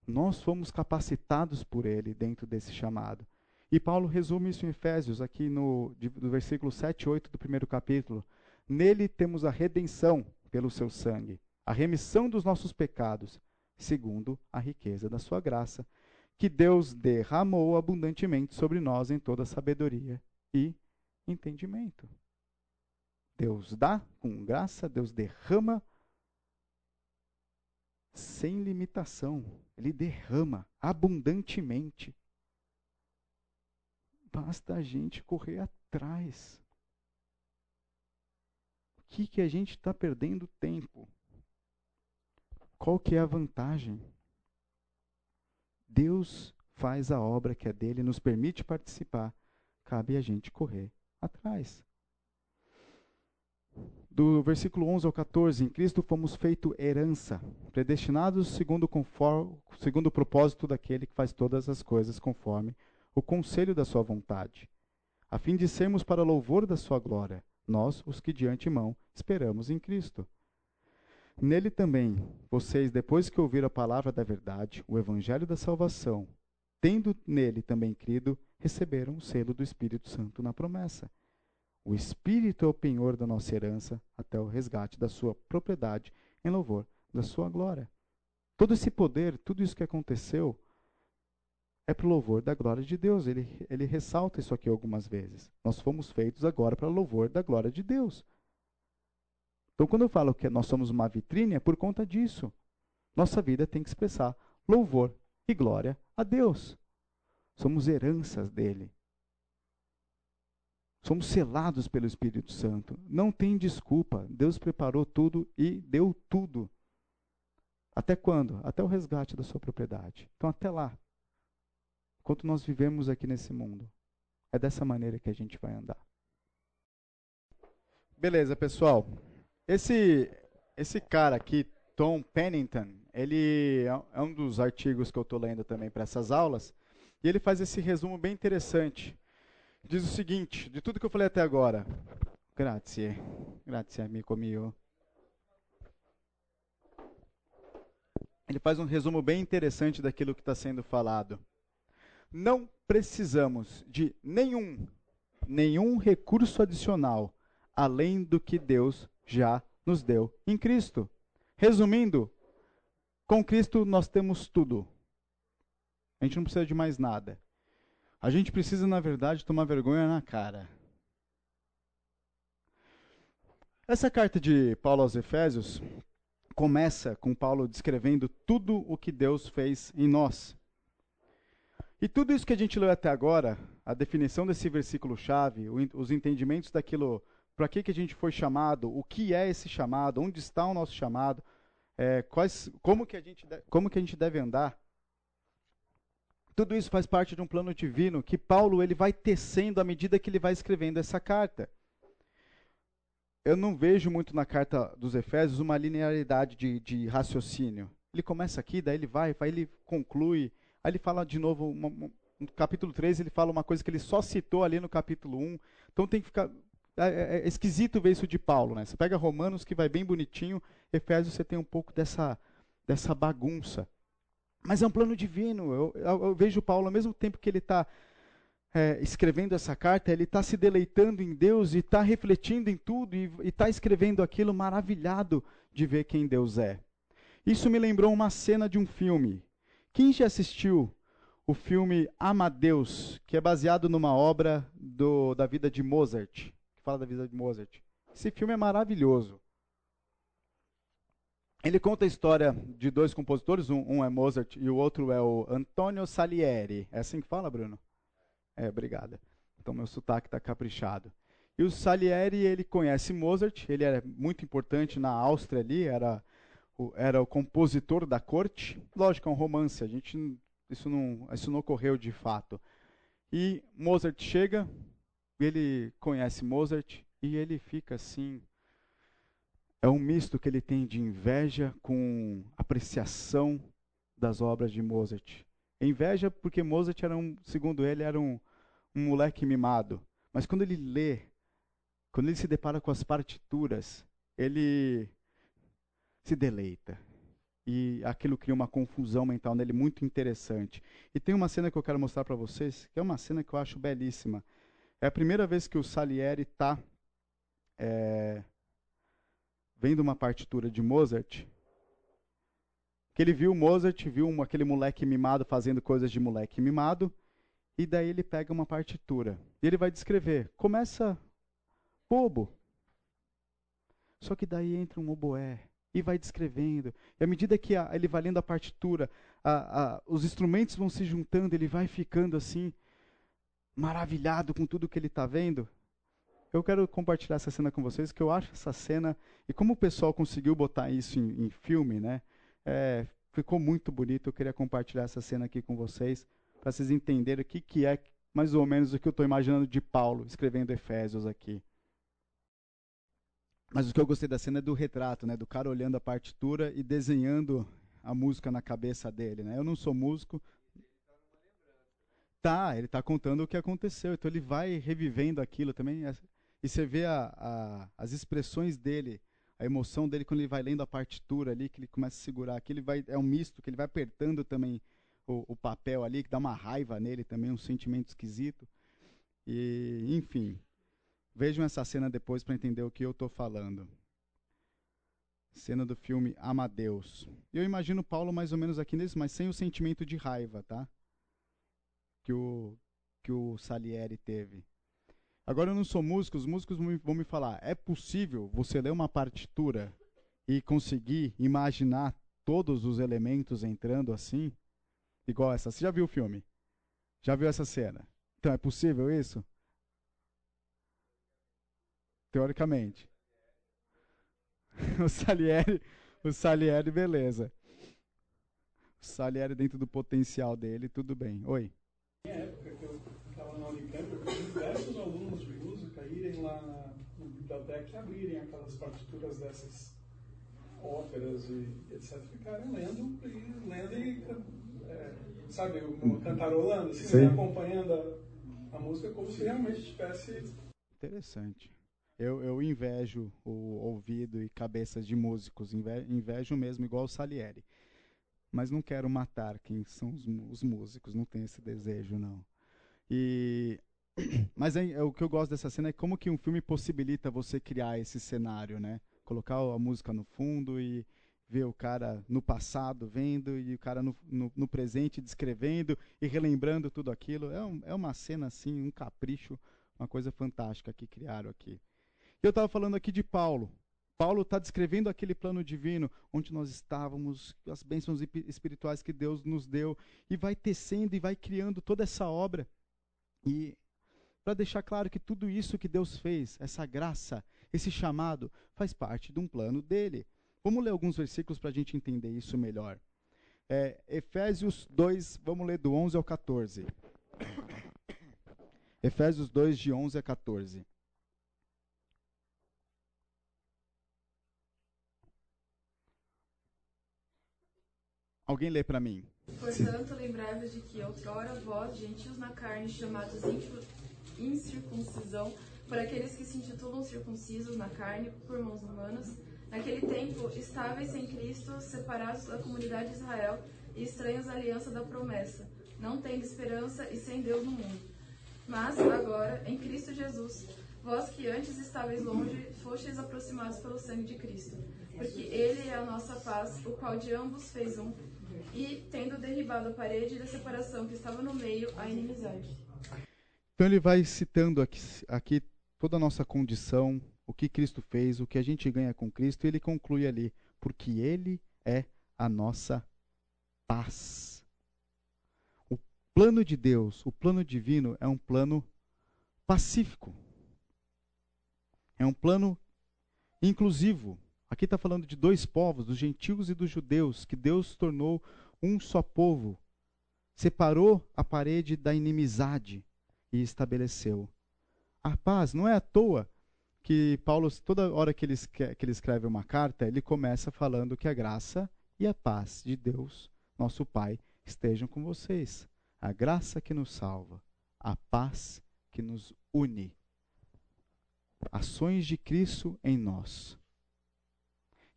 Nós fomos capacitados por ele dentro desse chamado. E Paulo resume isso em Efésios, aqui no do versículo 7 e 8 do primeiro capítulo. Nele temos a redenção pelo seu sangue a remissão dos nossos pecados, segundo a riqueza da sua graça, que Deus derramou abundantemente sobre nós em toda sabedoria e entendimento. Deus dá com graça, Deus derrama sem limitação. Ele derrama abundantemente. Basta a gente correr atrás. O que, que a gente está perdendo tempo? Qual que é a vantagem? Deus faz a obra que é dele, nos permite participar, cabe a gente correr atrás. Do versículo 11 ao 14, em Cristo fomos feito herança, predestinados segundo, conforme, segundo o propósito daquele que faz todas as coisas conforme o conselho da sua vontade, a fim de sermos para louvor da sua glória, nós, os que de antemão esperamos em Cristo Nele também, vocês, depois que ouviram a palavra da verdade, o evangelho da salvação, tendo nele também crido, receberam o selo do Espírito Santo na promessa. O Espírito é o penhor da nossa herança até o resgate da sua propriedade em louvor da sua glória. Todo esse poder, tudo isso que aconteceu, é para o louvor da glória de Deus. Ele, ele ressalta isso aqui algumas vezes. Nós fomos feitos agora para louvor da glória de Deus. Então, quando eu falo que nós somos uma vitrine, é por conta disso. Nossa vida tem que expressar louvor e glória a Deus. Somos heranças dele. Somos selados pelo Espírito Santo. Não tem desculpa. Deus preparou tudo e deu tudo. Até quando? Até o resgate da sua propriedade. Então, até lá. Enquanto nós vivemos aqui nesse mundo, é dessa maneira que a gente vai andar. Beleza, pessoal. Esse, esse cara aqui, Tom Pennington, ele é, é um dos artigos que eu estou lendo também para essas aulas, e ele faz esse resumo bem interessante. Diz o seguinte, de tudo que eu falei até agora, grazie, grazie amico mio. Ele faz um resumo bem interessante daquilo que está sendo falado. Não precisamos de nenhum, nenhum recurso adicional além do que Deus já nos deu em Cristo. Resumindo, com Cristo nós temos tudo. A gente não precisa de mais nada. A gente precisa, na verdade, tomar vergonha na cara. Essa carta de Paulo aos Efésios começa com Paulo descrevendo tudo o que Deus fez em nós. E tudo isso que a gente leu até agora, a definição desse versículo-chave, os entendimentos daquilo para que, que a gente foi chamado, o que é esse chamado, onde está o nosso chamado, é, quais, como, que a gente de, como que a gente deve andar. Tudo isso faz parte de um plano divino que Paulo ele vai tecendo à medida que ele vai escrevendo essa carta. Eu não vejo muito na carta dos Efésios uma linearidade de, de raciocínio. Ele começa aqui, daí ele vai, vai ele conclui, aí ele fala de novo, uma, uma, no capítulo 3 ele fala uma coisa que ele só citou ali no capítulo 1. Então tem que ficar é, é, é, esquisito ver isso de Paulo, né? Você pega Romanos que vai bem bonitinho, Efésios você tem um pouco dessa, dessa bagunça. Mas é um plano divino. Eu, eu, eu vejo Paulo, ao mesmo tempo que ele está é, escrevendo essa carta, ele está se deleitando em Deus e está refletindo em tudo e está escrevendo aquilo maravilhado de ver quem Deus é. Isso me lembrou uma cena de um filme. Quem já assistiu o filme Amadeus, que é baseado numa obra do, da vida de Mozart, fala da vida de Mozart? Esse filme é maravilhoso. Ele conta a história de dois compositores, um, um é Mozart e o outro é o Antonio Salieri. É assim que fala, Bruno? É, obrigada. Então meu sotaque está caprichado. E o Salieri, ele conhece Mozart, ele era muito importante na Áustria ali, era o, era o compositor da corte. Lógico, é um romance, a gente, isso, não, isso não ocorreu de fato. E Mozart chega, ele conhece Mozart e ele fica assim. É um misto que ele tem de inveja com apreciação das obras de Mozart. Inveja porque Mozart era um, segundo ele, era um, um moleque mimado. Mas quando ele lê, quando ele se depara com as partituras, ele se deleita. E aquilo cria uma confusão mental nele muito interessante. E tem uma cena que eu quero mostrar para vocês, que é uma cena que eu acho belíssima. É a primeira vez que o Salieri está é, vendo uma partitura de Mozart, que ele viu Mozart, viu um, aquele moleque mimado fazendo coisas de moleque mimado, e daí ele pega uma partitura. E ele vai descrever. Começa bobo. Só que daí entra um oboé e vai descrevendo. E à medida que a, ele vai lendo a partitura, a, a, os instrumentos vão se juntando, ele vai ficando assim, maravilhado com tudo que ele está vendo. Eu quero compartilhar essa cena com vocês, que eu acho essa cena, e como o pessoal conseguiu botar isso em, em filme, né? É, ficou muito bonito. Eu queria compartilhar essa cena aqui com vocês para vocês entenderem o que, que é mais ou menos o que eu estou imaginando de Paulo escrevendo Efésios aqui. Mas o que eu gostei da cena é do retrato, né, do cara olhando a partitura e desenhando a música na cabeça dele. Né? Eu não sou músico. Tá, ele está contando o que aconteceu, então ele vai revivendo aquilo também. E você vê a, a, as expressões dele, a emoção dele quando ele vai lendo a partitura ali, que ele começa a segurar aqui, vai, é um misto que ele vai apertando também o, o papel ali, que dá uma raiva nele também, um sentimento esquisito. E, enfim, vejam essa cena depois para entender o que eu estou falando. Cena do filme Amadeus. Eu imagino Paulo mais ou menos aqui nesse, mas sem o sentimento de raiva, tá? Que o, que o Salieri teve. Agora eu não sou músico, os músicos vão me falar: é possível você ler uma partitura e conseguir imaginar todos os elementos entrando assim? igual essa. Você já viu o filme? Já viu essa cena? Então é possível isso? Teoricamente. o Salieri, o Salieri, beleza. O Salieri dentro do potencial dele, tudo bem. Oi. Na época que eu estava na Unicamp, eu vi diversos alunos de música irem lá na, na biblioteca e abrirem aquelas partituras dessas óperas e etc. Ficarem lendo e lendo e é, sabe, cantarolando, assim, né, acompanhando a, a, música como se realmente estivesse. Interessante. Eu, eu invejo o ouvido e cabeças de músicos, invejo mesmo, igual o Salieri. Mas não quero matar quem são os, os músicos, não tenho esse desejo, não. E mas é, o que eu gosto dessa cena é como que um filme possibilita você criar esse cenário, né? Colocar a música no fundo e ver o cara no passado vendo e o cara no, no, no presente descrevendo e relembrando tudo aquilo. É, um, é uma cena assim, um capricho, uma coisa fantástica que criaram aqui. Eu estava falando aqui de Paulo. Paulo está descrevendo aquele plano divino onde nós estávamos, as bênçãos espirituais que Deus nos deu, e vai tecendo e vai criando toda essa obra. E para deixar claro que tudo isso que Deus fez, essa graça, esse chamado, faz parte de um plano dele. Vamos ler alguns versículos para a gente entender isso melhor. É, Efésios 2, vamos ler do 11 ao 14. Efésios 2, de 11 a 14. Alguém lê para mim. Portanto, lembrai-vos de que outrora vós, gentios na carne, chamados incircuncisão, por aqueles que se intitulam circuncisos na carne por mãos humanas, Naquele tempo, estáveis sem Cristo, separados da comunidade de Israel e estranhos à aliança da promessa, não tendo esperança e sem Deus no mundo. Mas agora, em Cristo Jesus, vós que antes estáveis longe, fostes aproximados pelo sangue de Cristo. Porque Ele é a nossa paz, o qual de ambos fez um, e, tendo derribado a parede da separação que estava no meio, a inimizade. Então ele vai citando aqui, aqui toda a nossa condição, o que Cristo fez, o que a gente ganha com Cristo, e ele conclui ali, porque Ele é a nossa paz. O plano de Deus, o plano divino, é um plano pacífico. É um plano inclusivo. Aqui está falando de dois povos, dos gentios e dos judeus, que Deus tornou um só povo, separou a parede da inimizade e estabeleceu. A paz não é à toa que Paulo, toda hora que ele, que ele escreve uma carta, ele começa falando que a graça e a paz de Deus, nosso Pai, estejam com vocês. A graça que nos salva, a paz que nos une. Ações de Cristo em nós.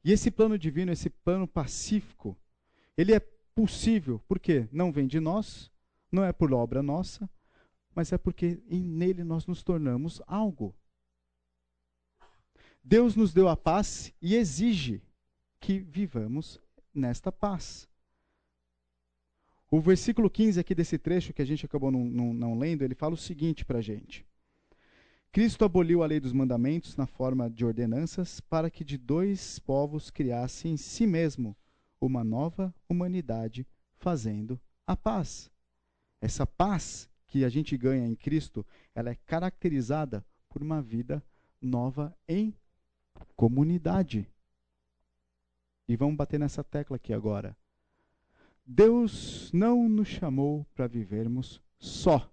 E esse plano divino, esse plano pacífico, ele é possível, porque não vem de nós, não é por obra nossa, mas é porque nele nós nos tornamos algo. Deus nos deu a paz e exige que vivamos nesta paz. O versículo 15 aqui desse trecho que a gente acabou não, não, não lendo, ele fala o seguinte para a gente. Cristo aboliu a lei dos mandamentos na forma de ordenanças para que de dois povos criasse em si mesmo uma nova humanidade, fazendo a paz. Essa paz que a gente ganha em Cristo, ela é caracterizada por uma vida nova em comunidade. E vamos bater nessa tecla aqui agora. Deus não nos chamou para vivermos só.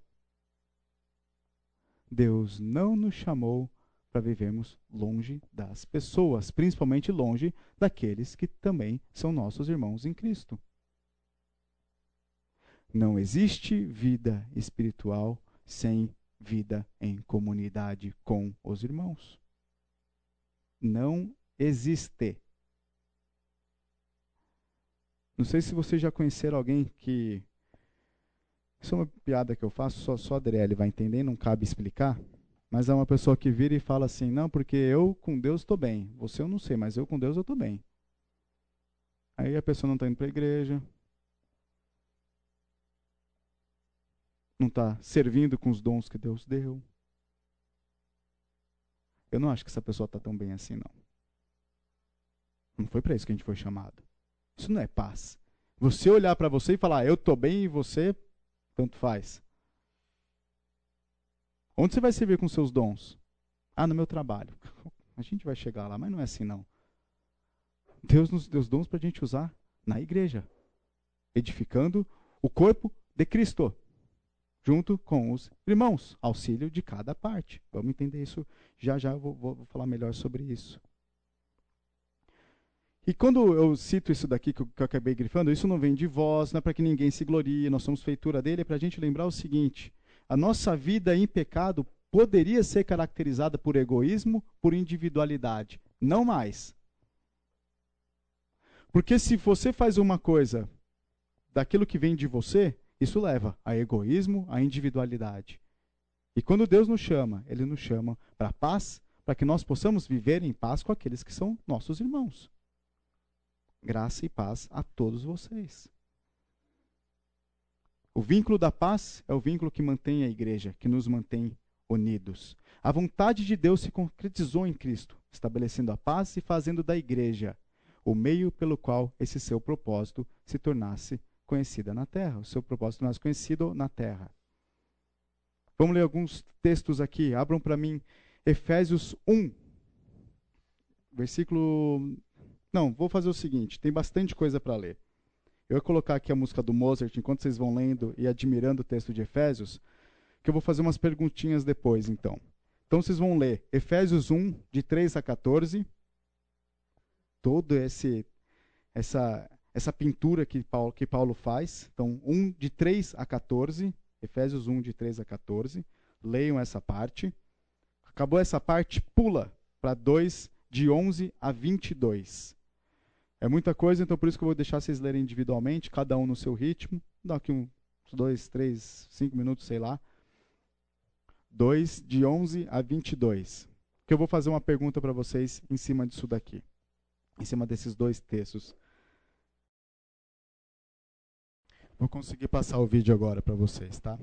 Deus não nos chamou para vivermos longe das pessoas, principalmente longe daqueles que também são nossos irmãos em Cristo. Não existe vida espiritual sem vida em comunidade com os irmãos não existe. Não sei se vocês já conheceram alguém que. Isso é uma piada que eu faço, só, só a Adriele vai entender, não cabe explicar. Mas é uma pessoa que vira e fala assim: Não, porque eu com Deus estou bem. Você eu não sei, mas eu com Deus eu estou bem. Aí a pessoa não está indo para a igreja. Não está servindo com os dons que Deus deu. Eu não acho que essa pessoa está tão bem assim, não. Não foi para isso que a gente foi chamado. Isso não é paz. Você olhar para você e falar, eu estou bem e você, tanto faz. Onde você vai servir com seus dons? Ah, no meu trabalho. A gente vai chegar lá, mas não é assim, não. Deus nos deu os dons para a gente usar na igreja, edificando o corpo de Cristo junto com os irmãos, auxílio de cada parte. Vamos entender isso já já, vou, vou falar melhor sobre isso. E quando eu cito isso daqui que eu, acabei grifando, isso não vem de vós, não é para que ninguém se glorie, nós somos feitura dele, é para a gente lembrar o seguinte: a nossa vida em pecado poderia ser caracterizada por egoísmo, por individualidade. Não mais. Porque se você faz uma coisa daquilo que vem de você, isso leva a egoísmo, a individualidade. E quando Deus nos chama, Ele nos chama para paz, para que nós possamos viver em paz com aqueles que são nossos irmãos. Graça e paz a todos vocês. O vínculo da paz é o vínculo que mantém a igreja, que nos mantém unidos. A vontade de Deus se concretizou em Cristo, estabelecendo a paz e fazendo da igreja o meio pelo qual esse seu propósito se tornasse conhecida na terra, o seu propósito mais conhecido na terra. Vamos ler alguns textos aqui. Abram para mim Efésios 1, versículo. Não, vou fazer o seguinte: tem bastante coisa para ler. Eu vou colocar aqui a música do Mozart enquanto vocês vão lendo e admirando o texto de Efésios, que eu vou fazer umas perguntinhas depois, então. Então vocês vão ler Efésios 1, de 3 a 14. Todo esse essa essa pintura que Paulo, que Paulo faz. Então, 1 de 3 a 14, Efésios 1 de 3 a 14. Leiam essa parte. Acabou essa parte, pula para 2 de 11 a 22. É muita coisa, então por isso que eu vou deixar vocês lerem individualmente, cada um no seu ritmo. Dá aqui uns 2, 3, 5 minutos, sei lá. 2, de 11 a 22. Que eu vou fazer uma pergunta para vocês em cima disso daqui. Em cima desses dois textos. Vou conseguir passar o vídeo agora para vocês, tá?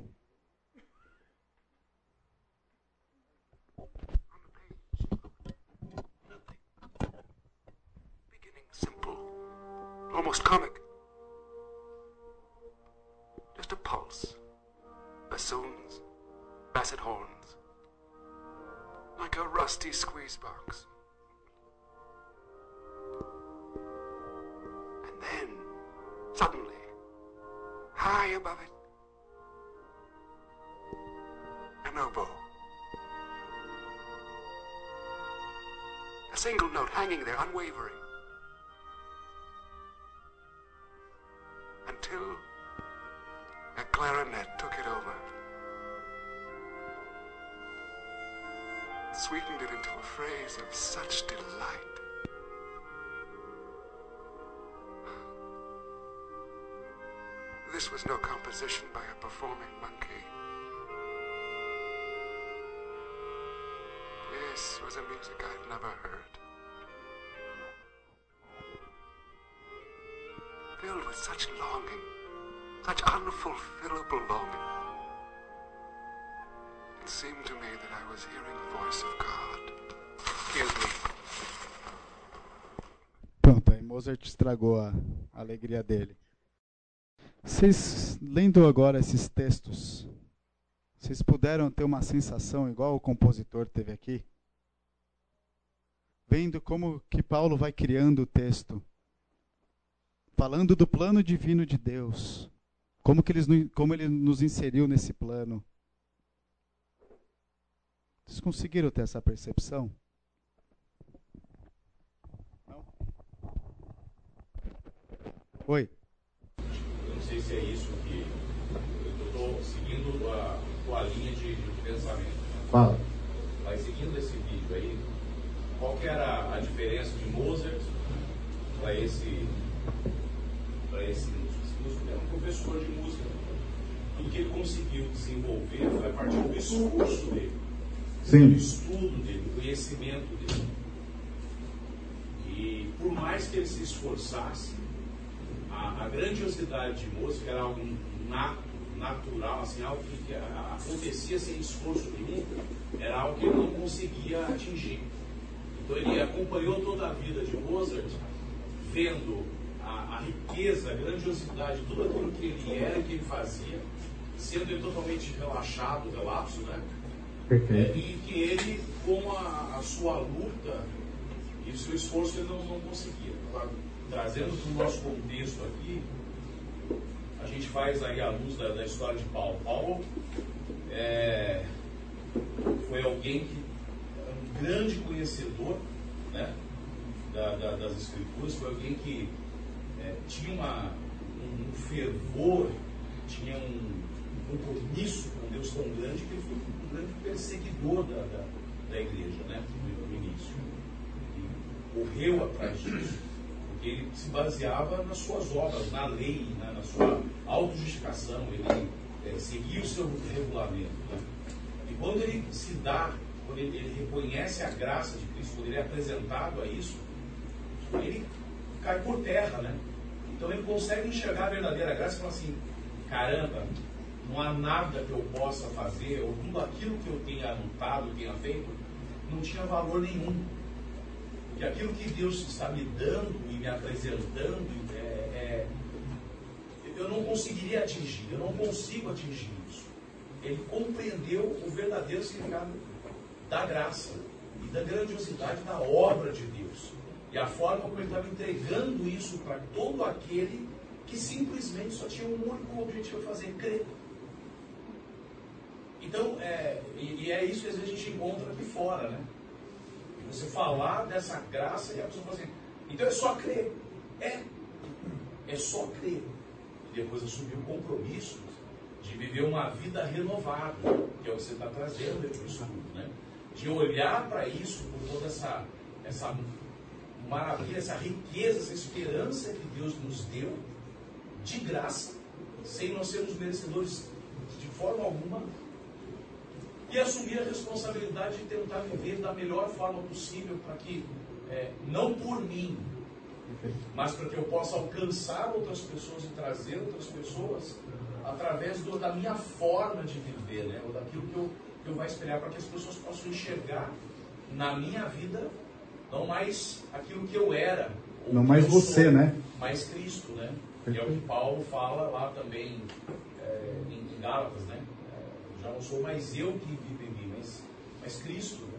Almost comic. Just a pulse, bassoons, basset horns, like a rusty squeeze box. And then, suddenly, high above it, an oboe. A single note hanging there, unwavering. Estragou a alegria dele. Vocês, lendo agora esses textos, vocês puderam ter uma sensação igual o compositor teve aqui? Vendo como que Paulo vai criando o texto, falando do plano divino de Deus, como, que eles, como ele nos inseriu nesse plano. Vocês conseguiram ter essa percepção? Oi. Eu não sei se é isso que eu estou seguindo a tua linha de, de pensamento. Fala. Mas seguindo esse vídeo aí, qual que era a diferença de Mozart para esse para esse músico? Era um professor de música. Tudo que ele conseguiu desenvolver foi a partir do discurso dele, do estudo dele, do conhecimento dele. E por mais que ele se esforçasse, a, a grandiosidade de Mozart era algo natural, assim, algo que, acontecia sem esforço nenhum, era algo que ele não conseguia atingir. Então ele acompanhou toda a vida de Mozart, vendo a, a riqueza, a grandiosidade, tudo aquilo que ele era, que ele fazia, sendo ele totalmente relaxado, relapso, né? É, e que ele, com a, a sua luta e o seu esforço, ele não, não conseguia. Agora, Trazendo para o nosso contexto aqui, a gente faz aí a luz da, da história de Paulo. Paulo é, foi alguém que era um grande conhecedor né, da- da- das escrituras, foi alguém que é, tinha uma, um, um fervor, tinha um, um compromisso com Deus tão grande que ele foi um grande perseguidor da, da, da igreja né, no, início. E correu atrás disso, ele se baseava nas suas obras, na lei, né, na sua autojustificação, ele é, seguia o seu regulamento. né. E quando ele se dá, quando ele, ele reconhece a graça de Cristo, quando ele é apresentado a isso, ele cai por terra, né? Então ele consegue enxergar a verdadeira graça e fala assim: caramba, não há nada que eu possa fazer, ou tudo aquilo que eu tenha lutado, tenha feito, não tinha valor nenhum. Porque aquilo que Deus está me dando e me apresentando, é, é, eu não conseguiria atingir, eu não consigo atingir isso. Ele compreendeu o verdadeiro significado da graça e da grandiosidade da obra de Deus. E a forma como ele estava entregando isso para todo aquele que simplesmente só tinha um único objetivo fazer, crer. Então, é, e, e é isso que às vezes a gente encontra aqui fora, né? Você falar dessa graça e a pessoa fala assim, então é só crer. É, é só crer. E depois assumir o compromisso de viver uma vida renovada, que é o que você está trazendo dentro do estudo, né? De olhar para isso com toda essa, essa maravilha, essa riqueza, essa esperança que Deus nos deu de graça, sem nós sermos merecedores de forma alguma. E assumir a responsabilidade de tentar viver da melhor forma possível para que, é, não por mim, mas para que eu possa alcançar outras pessoas e trazer outras pessoas através do, da minha forma de viver, né? ou daquilo que eu, que eu vou espelhar, para que as pessoas possam enxergar na minha vida não mais aquilo que eu era. Não mais você, sou, né? Mais Cristo, né? Que é o que Paulo fala lá também é, em, em Gálatas, né? É, já não sou mais eu que vivo em mim, mas, mas Cristo. Né?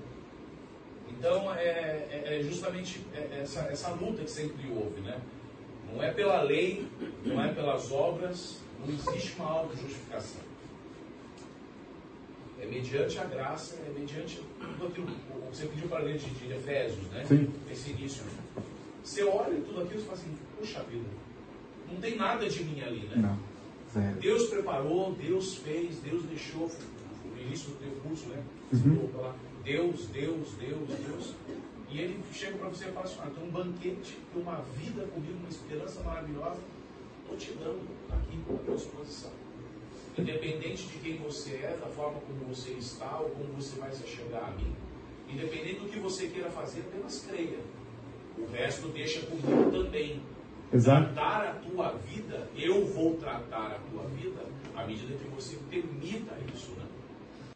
Então é, é, é justamente é, essa, essa luta que sempre houve, né? Não é pela lei, não é pelas obras, não existe uma auto-justificação. É mediante a graça, é mediante tudo aquilo que você pediu para ler de, de Efésios, né? Sim. Esse início. Você olha tudo aquilo e fala assim, puxa vida, não tem nada de mim ali, né? Não. Zero. Deus preparou, Deus fez, Deus deixou, no início do teu curso, né? Uhum. Deus, Deus, Deus, Deus. E ele chega para você e fala assim, ah, tem um banquete, tem uma vida comigo, uma esperança maravilhosa, estou te dando aqui à tua disposição. Independente de quem você é, da forma como você está ou como você vai se chegar a mim, independente do que você queira fazer, apenas creia. O resto deixa comigo também. Exato. Tratar a tua vida, eu vou tratar a tua vida à medida que você permita isso, né?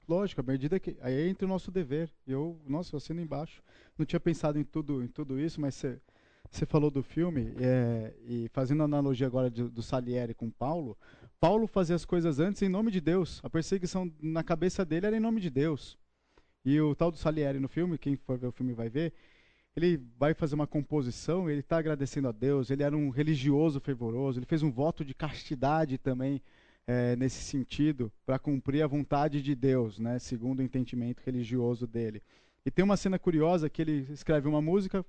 Lógico, à medida que. Aí entra o nosso dever. Eu, nossa, eu assino embaixo. Não tinha pensado em tudo, em tudo isso, mas você, você falou do filme, é, e fazendo analogia agora de, do Salieri com Paulo, Paulo fazia as coisas antes em nome de Deus. A perseguição na cabeça dele era em nome de Deus. E o tal do Salieri no filme, quem for ver o filme vai ver, ele vai fazer uma composição, ele está agradecendo a Deus, ele era um religioso fervoroso, ele fez um voto de castidade também é, nesse sentido, para cumprir a vontade de Deus, né, segundo o entendimento religioso dele. E tem uma cena curiosa que ele escreve uma música,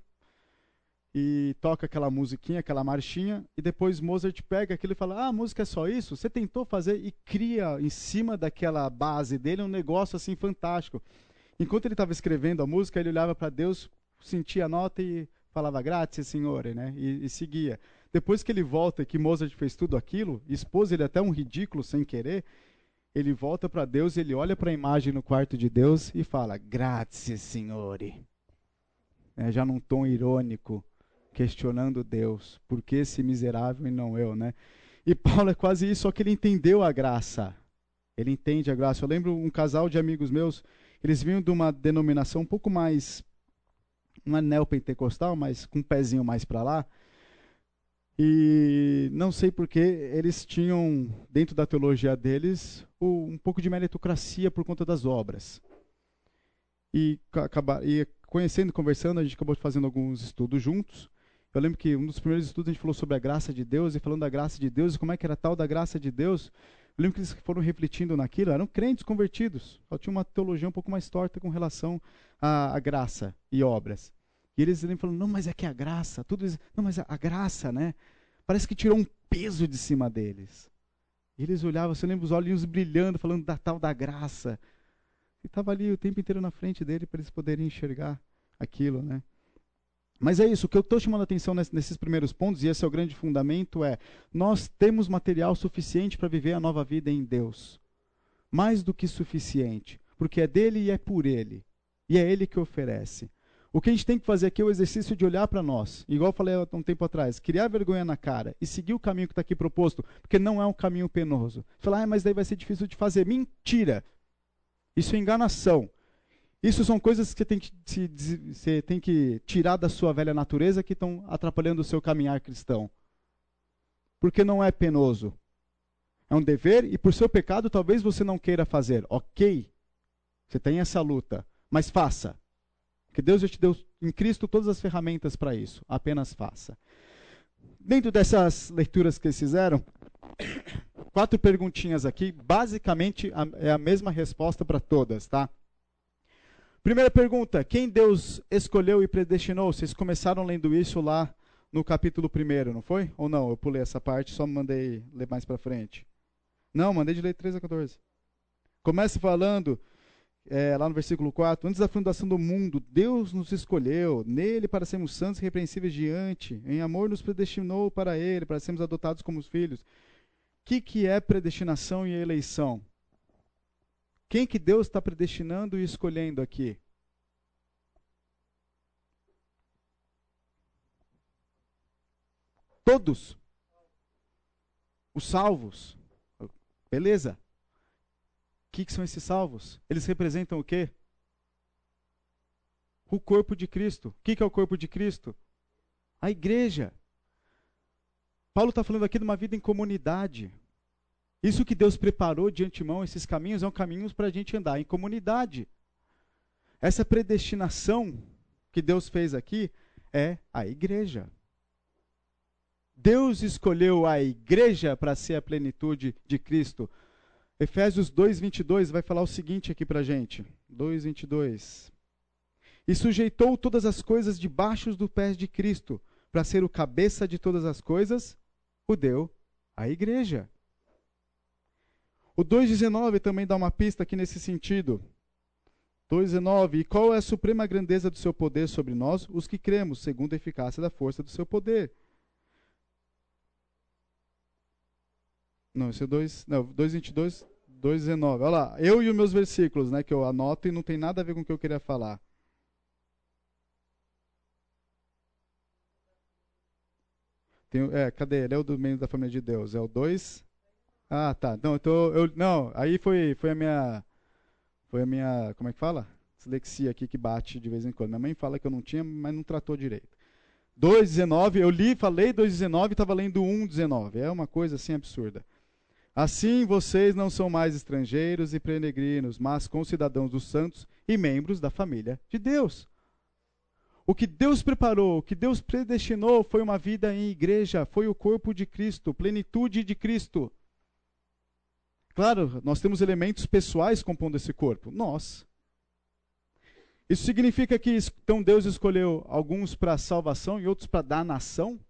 e toca aquela musiquinha, aquela marchinha, e depois Mozart pega aquilo e fala: Ah, a música é só isso? Você tentou fazer e cria em cima daquela base dele um negócio assim fantástico. Enquanto ele estava escrevendo a música, ele olhava para Deus, sentia a nota e falava grazie, signore, né? E, e, seguia. Depois que ele volta, que Mozart fez tudo aquilo, expôs ele até um ridículo sem querer, ele volta para Deus, ele olha para a imagem no quarto de Deus e fala: grazie, signore. É, já num tom irônico questionando Deus, por que esse miserável e não eu, né? E Paulo é quase isso, só que ele entendeu a graça. Ele entende a graça. Eu lembro um casal de amigos meus, eles vinham de uma denominação um pouco mais não é neopentecostal, mas com um pezinho mais para lá. E não sei porque eles tinham, dentro da teologia deles, um pouco de meritocracia por conta das obras. E, e conhecendo, conversando, a gente acabou fazendo alguns estudos juntos. Eu lembro que um dos primeiros estudos a gente falou sobre a graça de Deus, e falando da graça de Deus, e como é que era tal da graça de Deus. Eu lembro que eles foram refletindo naquilo, eram crentes convertidos, só tinha uma teologia um pouco mais torta com relação à, à graça e obras. E eles lembram não, mas é que a graça, tudo isso, não, mas a, a graça, né? Parece que tirou um peso de cima deles. E eles olhavam, você lembra os olhinhos brilhando, falando da tal da graça. E estava ali o tempo inteiro na frente dele para eles poderem enxergar aquilo, né? Mas é isso, o que eu estou chamando a atenção nesses primeiros pontos, e esse é o grande fundamento, é nós temos material suficiente para viver a nova vida em Deus. Mais do que suficiente, porque é dele e é por ele. E é ele que oferece. O que a gente tem que fazer aqui é o exercício de olhar para nós, igual eu falei há um tempo atrás, criar vergonha na cara e seguir o caminho que está aqui proposto, porque não é um caminho penoso. Falar, ah, mas daí vai ser difícil de fazer. Mentira! Isso é enganação. Isso são coisas que você tem que, você tem que tirar da sua velha natureza que estão atrapalhando o seu caminhar cristão. Porque não é penoso. É um dever e por seu pecado talvez você não queira fazer. Ok, você tem essa luta, mas faça. Porque Deus já te deu em Cristo todas as ferramentas para isso. Apenas faça. Dentro dessas leituras que eles fizeram, quatro perguntinhas aqui. Basicamente é a mesma resposta para todas, tá? Primeira pergunta: quem Deus escolheu e predestinou? Vocês começaram lendo isso lá no capítulo 1, não foi? Ou não? Eu pulei essa parte, só mandei ler mais para frente. Não, mandei de ler 13 a 14. Começa falando, é, lá no versículo 4: Antes da fundação do mundo, Deus nos escolheu, nele para sermos santos e repreensíveis diante. Em amor nos predestinou para ele, para sermos adotados como filhos. O que, que é predestinação e eleição? Quem que Deus está predestinando e escolhendo aqui? Todos. Os salvos. Beleza. O que, que são esses salvos? Eles representam o quê? O corpo de Cristo. O que, que é o corpo de Cristo? A igreja. Paulo está falando aqui de uma vida em comunidade. Isso que Deus preparou de antemão, esses caminhos, são caminhos para a gente andar em comunidade. Essa predestinação que Deus fez aqui é a igreja. Deus escolheu a igreja para ser a plenitude de Cristo. Efésios 2:22 vai falar o seguinte aqui para a gente. 2:22. E sujeitou todas as coisas debaixo dos pés de Cristo, para ser o cabeça de todas as coisas, o deu à igreja. O 2,19 também dá uma pista aqui nesse sentido. 2,19: E qual é a suprema grandeza do seu poder sobre nós, os que cremos, segundo a eficácia da força do seu poder? Não, esse é 2, não, 2,22, 2,19. Olha lá, eu e os meus versículos, né, que eu anoto e não tem nada a ver com o que eu queria falar. Tem, é, cadê? Ele é o do meio da família de Deus. É o 2. Ah, tá. Não, eu tô, eu, não, aí foi, foi a minha. Foi a minha. Como é que fala? Dislexia aqui que bate de vez em quando. Minha mãe fala que eu não tinha, mas não tratou direito. 2,19, eu li, falei 2,19 e estava lendo 1,19. É uma coisa assim absurda. Assim vocês não são mais estrangeiros e peregrinos, mas concidadãos dos santos e membros da família de Deus. O que Deus preparou, o que Deus predestinou foi uma vida em igreja, foi o corpo de Cristo, plenitude de Cristo. Claro, nós temos elementos pessoais compondo esse corpo, nós. Isso significa que então Deus escolheu alguns para salvação e outros para dar nação?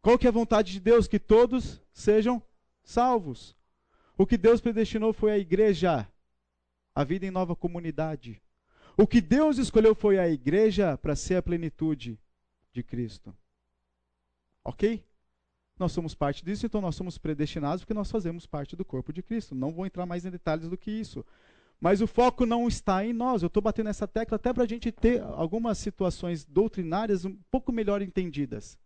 Qual que é a vontade de Deus? Que todos sejam salvos. O que Deus predestinou foi a igreja, a vida em nova comunidade. O que Deus escolheu foi a igreja para ser a plenitude de Cristo. Ok? Nós somos parte disso, então nós somos predestinados porque nós fazemos parte do corpo de Cristo. Não vou entrar mais em detalhes do que isso. Mas o foco não está em nós. Eu estou batendo nessa tecla até para a gente ter algumas situações doutrinárias um pouco melhor entendidas.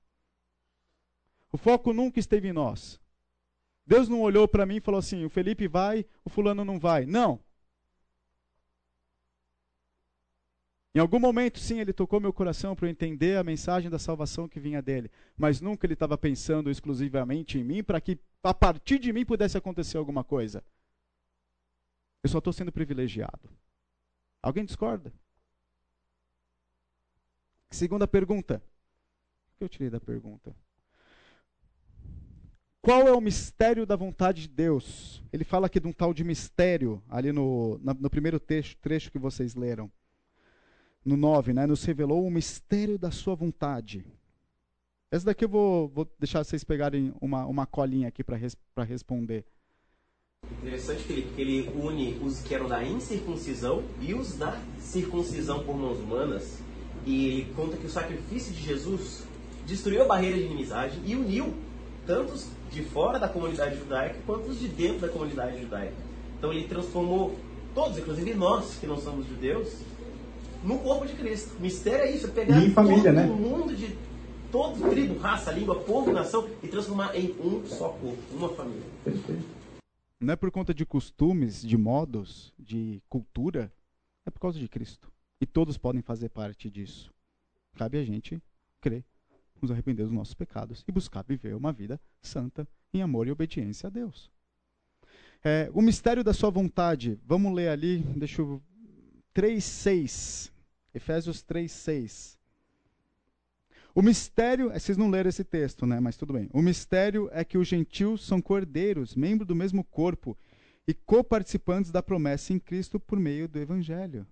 O foco nunca esteve em nós. Deus não olhou para mim e falou assim: o Felipe vai, o fulano não vai. Não. Em algum momento, sim, ele tocou meu coração para eu entender a mensagem da salvação que vinha dele. Mas nunca ele estava pensando exclusivamente em mim para que a partir de mim pudesse acontecer alguma coisa. Eu só estou sendo privilegiado. Alguém discorda? Segunda pergunta. O que eu tirei da pergunta? Qual é o mistério da vontade de Deus? Ele fala aqui de um tal de mistério, ali no, no primeiro trecho, trecho que vocês leram no 9, né, nos revelou o mistério da sua vontade. Essa daqui eu vou, vou deixar vocês pegarem uma, uma colinha aqui para res, responder. Interessante, Felipe, que ele une os que eram da incircuncisão e os da circuncisão por mãos humanas. E ele conta que o sacrifício de Jesus destruiu a barreira de inimizade e uniu tantos de fora da comunidade judaica quanto os de dentro da comunidade judaica. Então ele transformou todos, inclusive nós que não somos judeus, no corpo de Cristo. O mistério é isso, é pegar e família, todo né? mundo de todo tribo, raça, língua, povo, nação e transformar em um só corpo, uma família. Não é por conta de costumes, de modos, de cultura, é por causa de Cristo. E todos podem fazer parte disso. Cabe a gente crer, nos arrepender dos nossos pecados e buscar viver uma vida santa em amor e obediência a Deus. É, o mistério da sua vontade, vamos ler ali, deixa eu 3,6. Efésios 3,6. O mistério, é, vocês não leram esse texto, né? Mas tudo bem. O mistério é que os gentios são cordeiros, membros do mesmo corpo e coparticipantes da promessa em Cristo por meio do evangelho.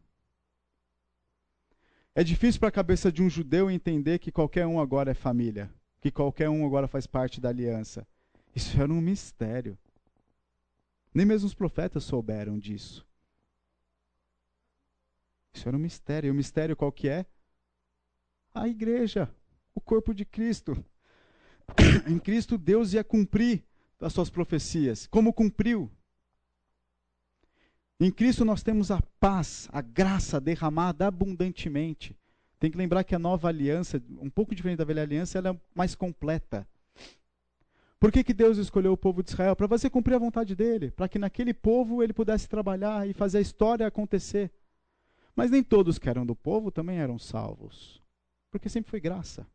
É difícil para a cabeça de um judeu entender que qualquer um agora é família, que qualquer um agora faz parte da aliança. Isso era um mistério. Nem mesmo os profetas souberam disso. Isso era um mistério. E o mistério qual que é? A igreja, o corpo de Cristo. em Cristo, Deus ia cumprir as suas profecias. Como cumpriu? Em Cristo nós temos a paz, a graça derramada abundantemente. Tem que lembrar que a nova aliança, um pouco diferente da velha aliança, ela é mais completa. Por que, que Deus escolheu o povo de Israel? Para você cumprir a vontade dele, para que naquele povo ele pudesse trabalhar e fazer a história acontecer. Mas nem todos que eram do povo também eram salvos, porque sempre foi graça.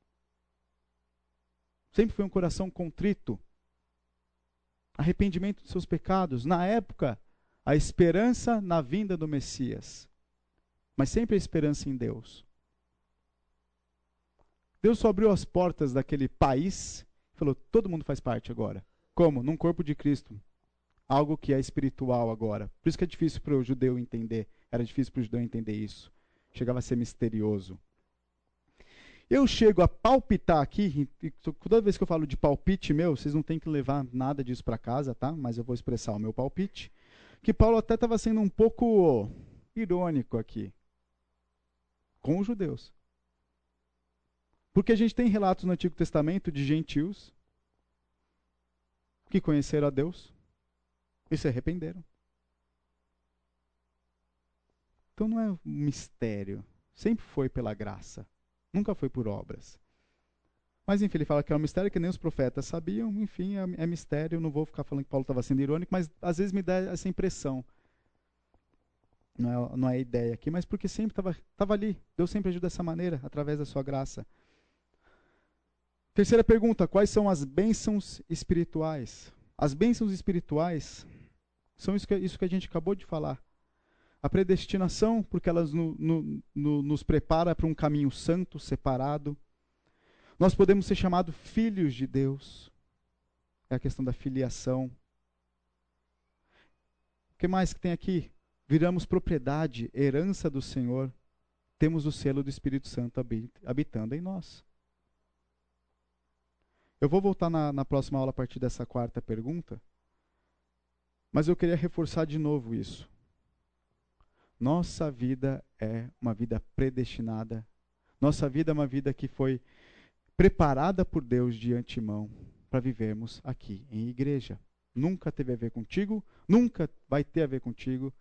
Sempre foi um coração contrito, arrependimento de seus pecados. Na época, a esperança na vinda do Messias, mas sempre a esperança em Deus. Deus só abriu as portas daquele país Falou, todo mundo faz parte agora. Como? Num corpo de Cristo. Algo que é espiritual agora. Por isso que é difícil para o judeu entender. Era difícil para o judeu entender isso. Chegava a ser misterioso. Eu chego a palpitar aqui, e toda vez que eu falo de palpite meu, vocês não têm que levar nada disso para casa, tá? Mas eu vou expressar o meu palpite. Que Paulo até estava sendo um pouco irônico aqui com os judeus. Porque a gente tem relatos no Antigo Testamento de gentios que conheceram a Deus e se arrependeram. Então não é um mistério. Sempre foi pela graça. Nunca foi por obras. Mas enfim, ele fala que é um mistério que nem os profetas sabiam. Enfim, é, é mistério. Não vou ficar falando que Paulo estava sendo irônico, mas às vezes me dá essa impressão. Não é, não é ideia aqui, mas porque sempre estava ali. Deus sempre ajuda dessa maneira, através da sua graça. Terceira pergunta: quais são as bênçãos espirituais? As bênçãos espirituais são isso que, isso que a gente acabou de falar. A predestinação, porque elas no, no, no, nos prepara para um caminho santo, separado. Nós podemos ser chamados filhos de Deus. É a questão da filiação. O que mais que tem aqui? Viramos propriedade, herança do Senhor. Temos o selo do Espírito Santo habitando em nós. Eu vou voltar na, na próxima aula a partir dessa quarta pergunta, mas eu queria reforçar de novo isso. Nossa vida é uma vida predestinada. Nossa vida é uma vida que foi preparada por Deus de antemão para vivermos aqui em igreja. Nunca teve a ver contigo, nunca vai ter a ver contigo.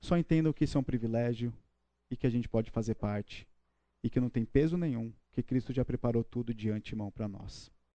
Só entendam que isso é um privilégio e que a gente pode fazer parte e que não tem peso nenhum, que Cristo já preparou tudo de antemão para nós.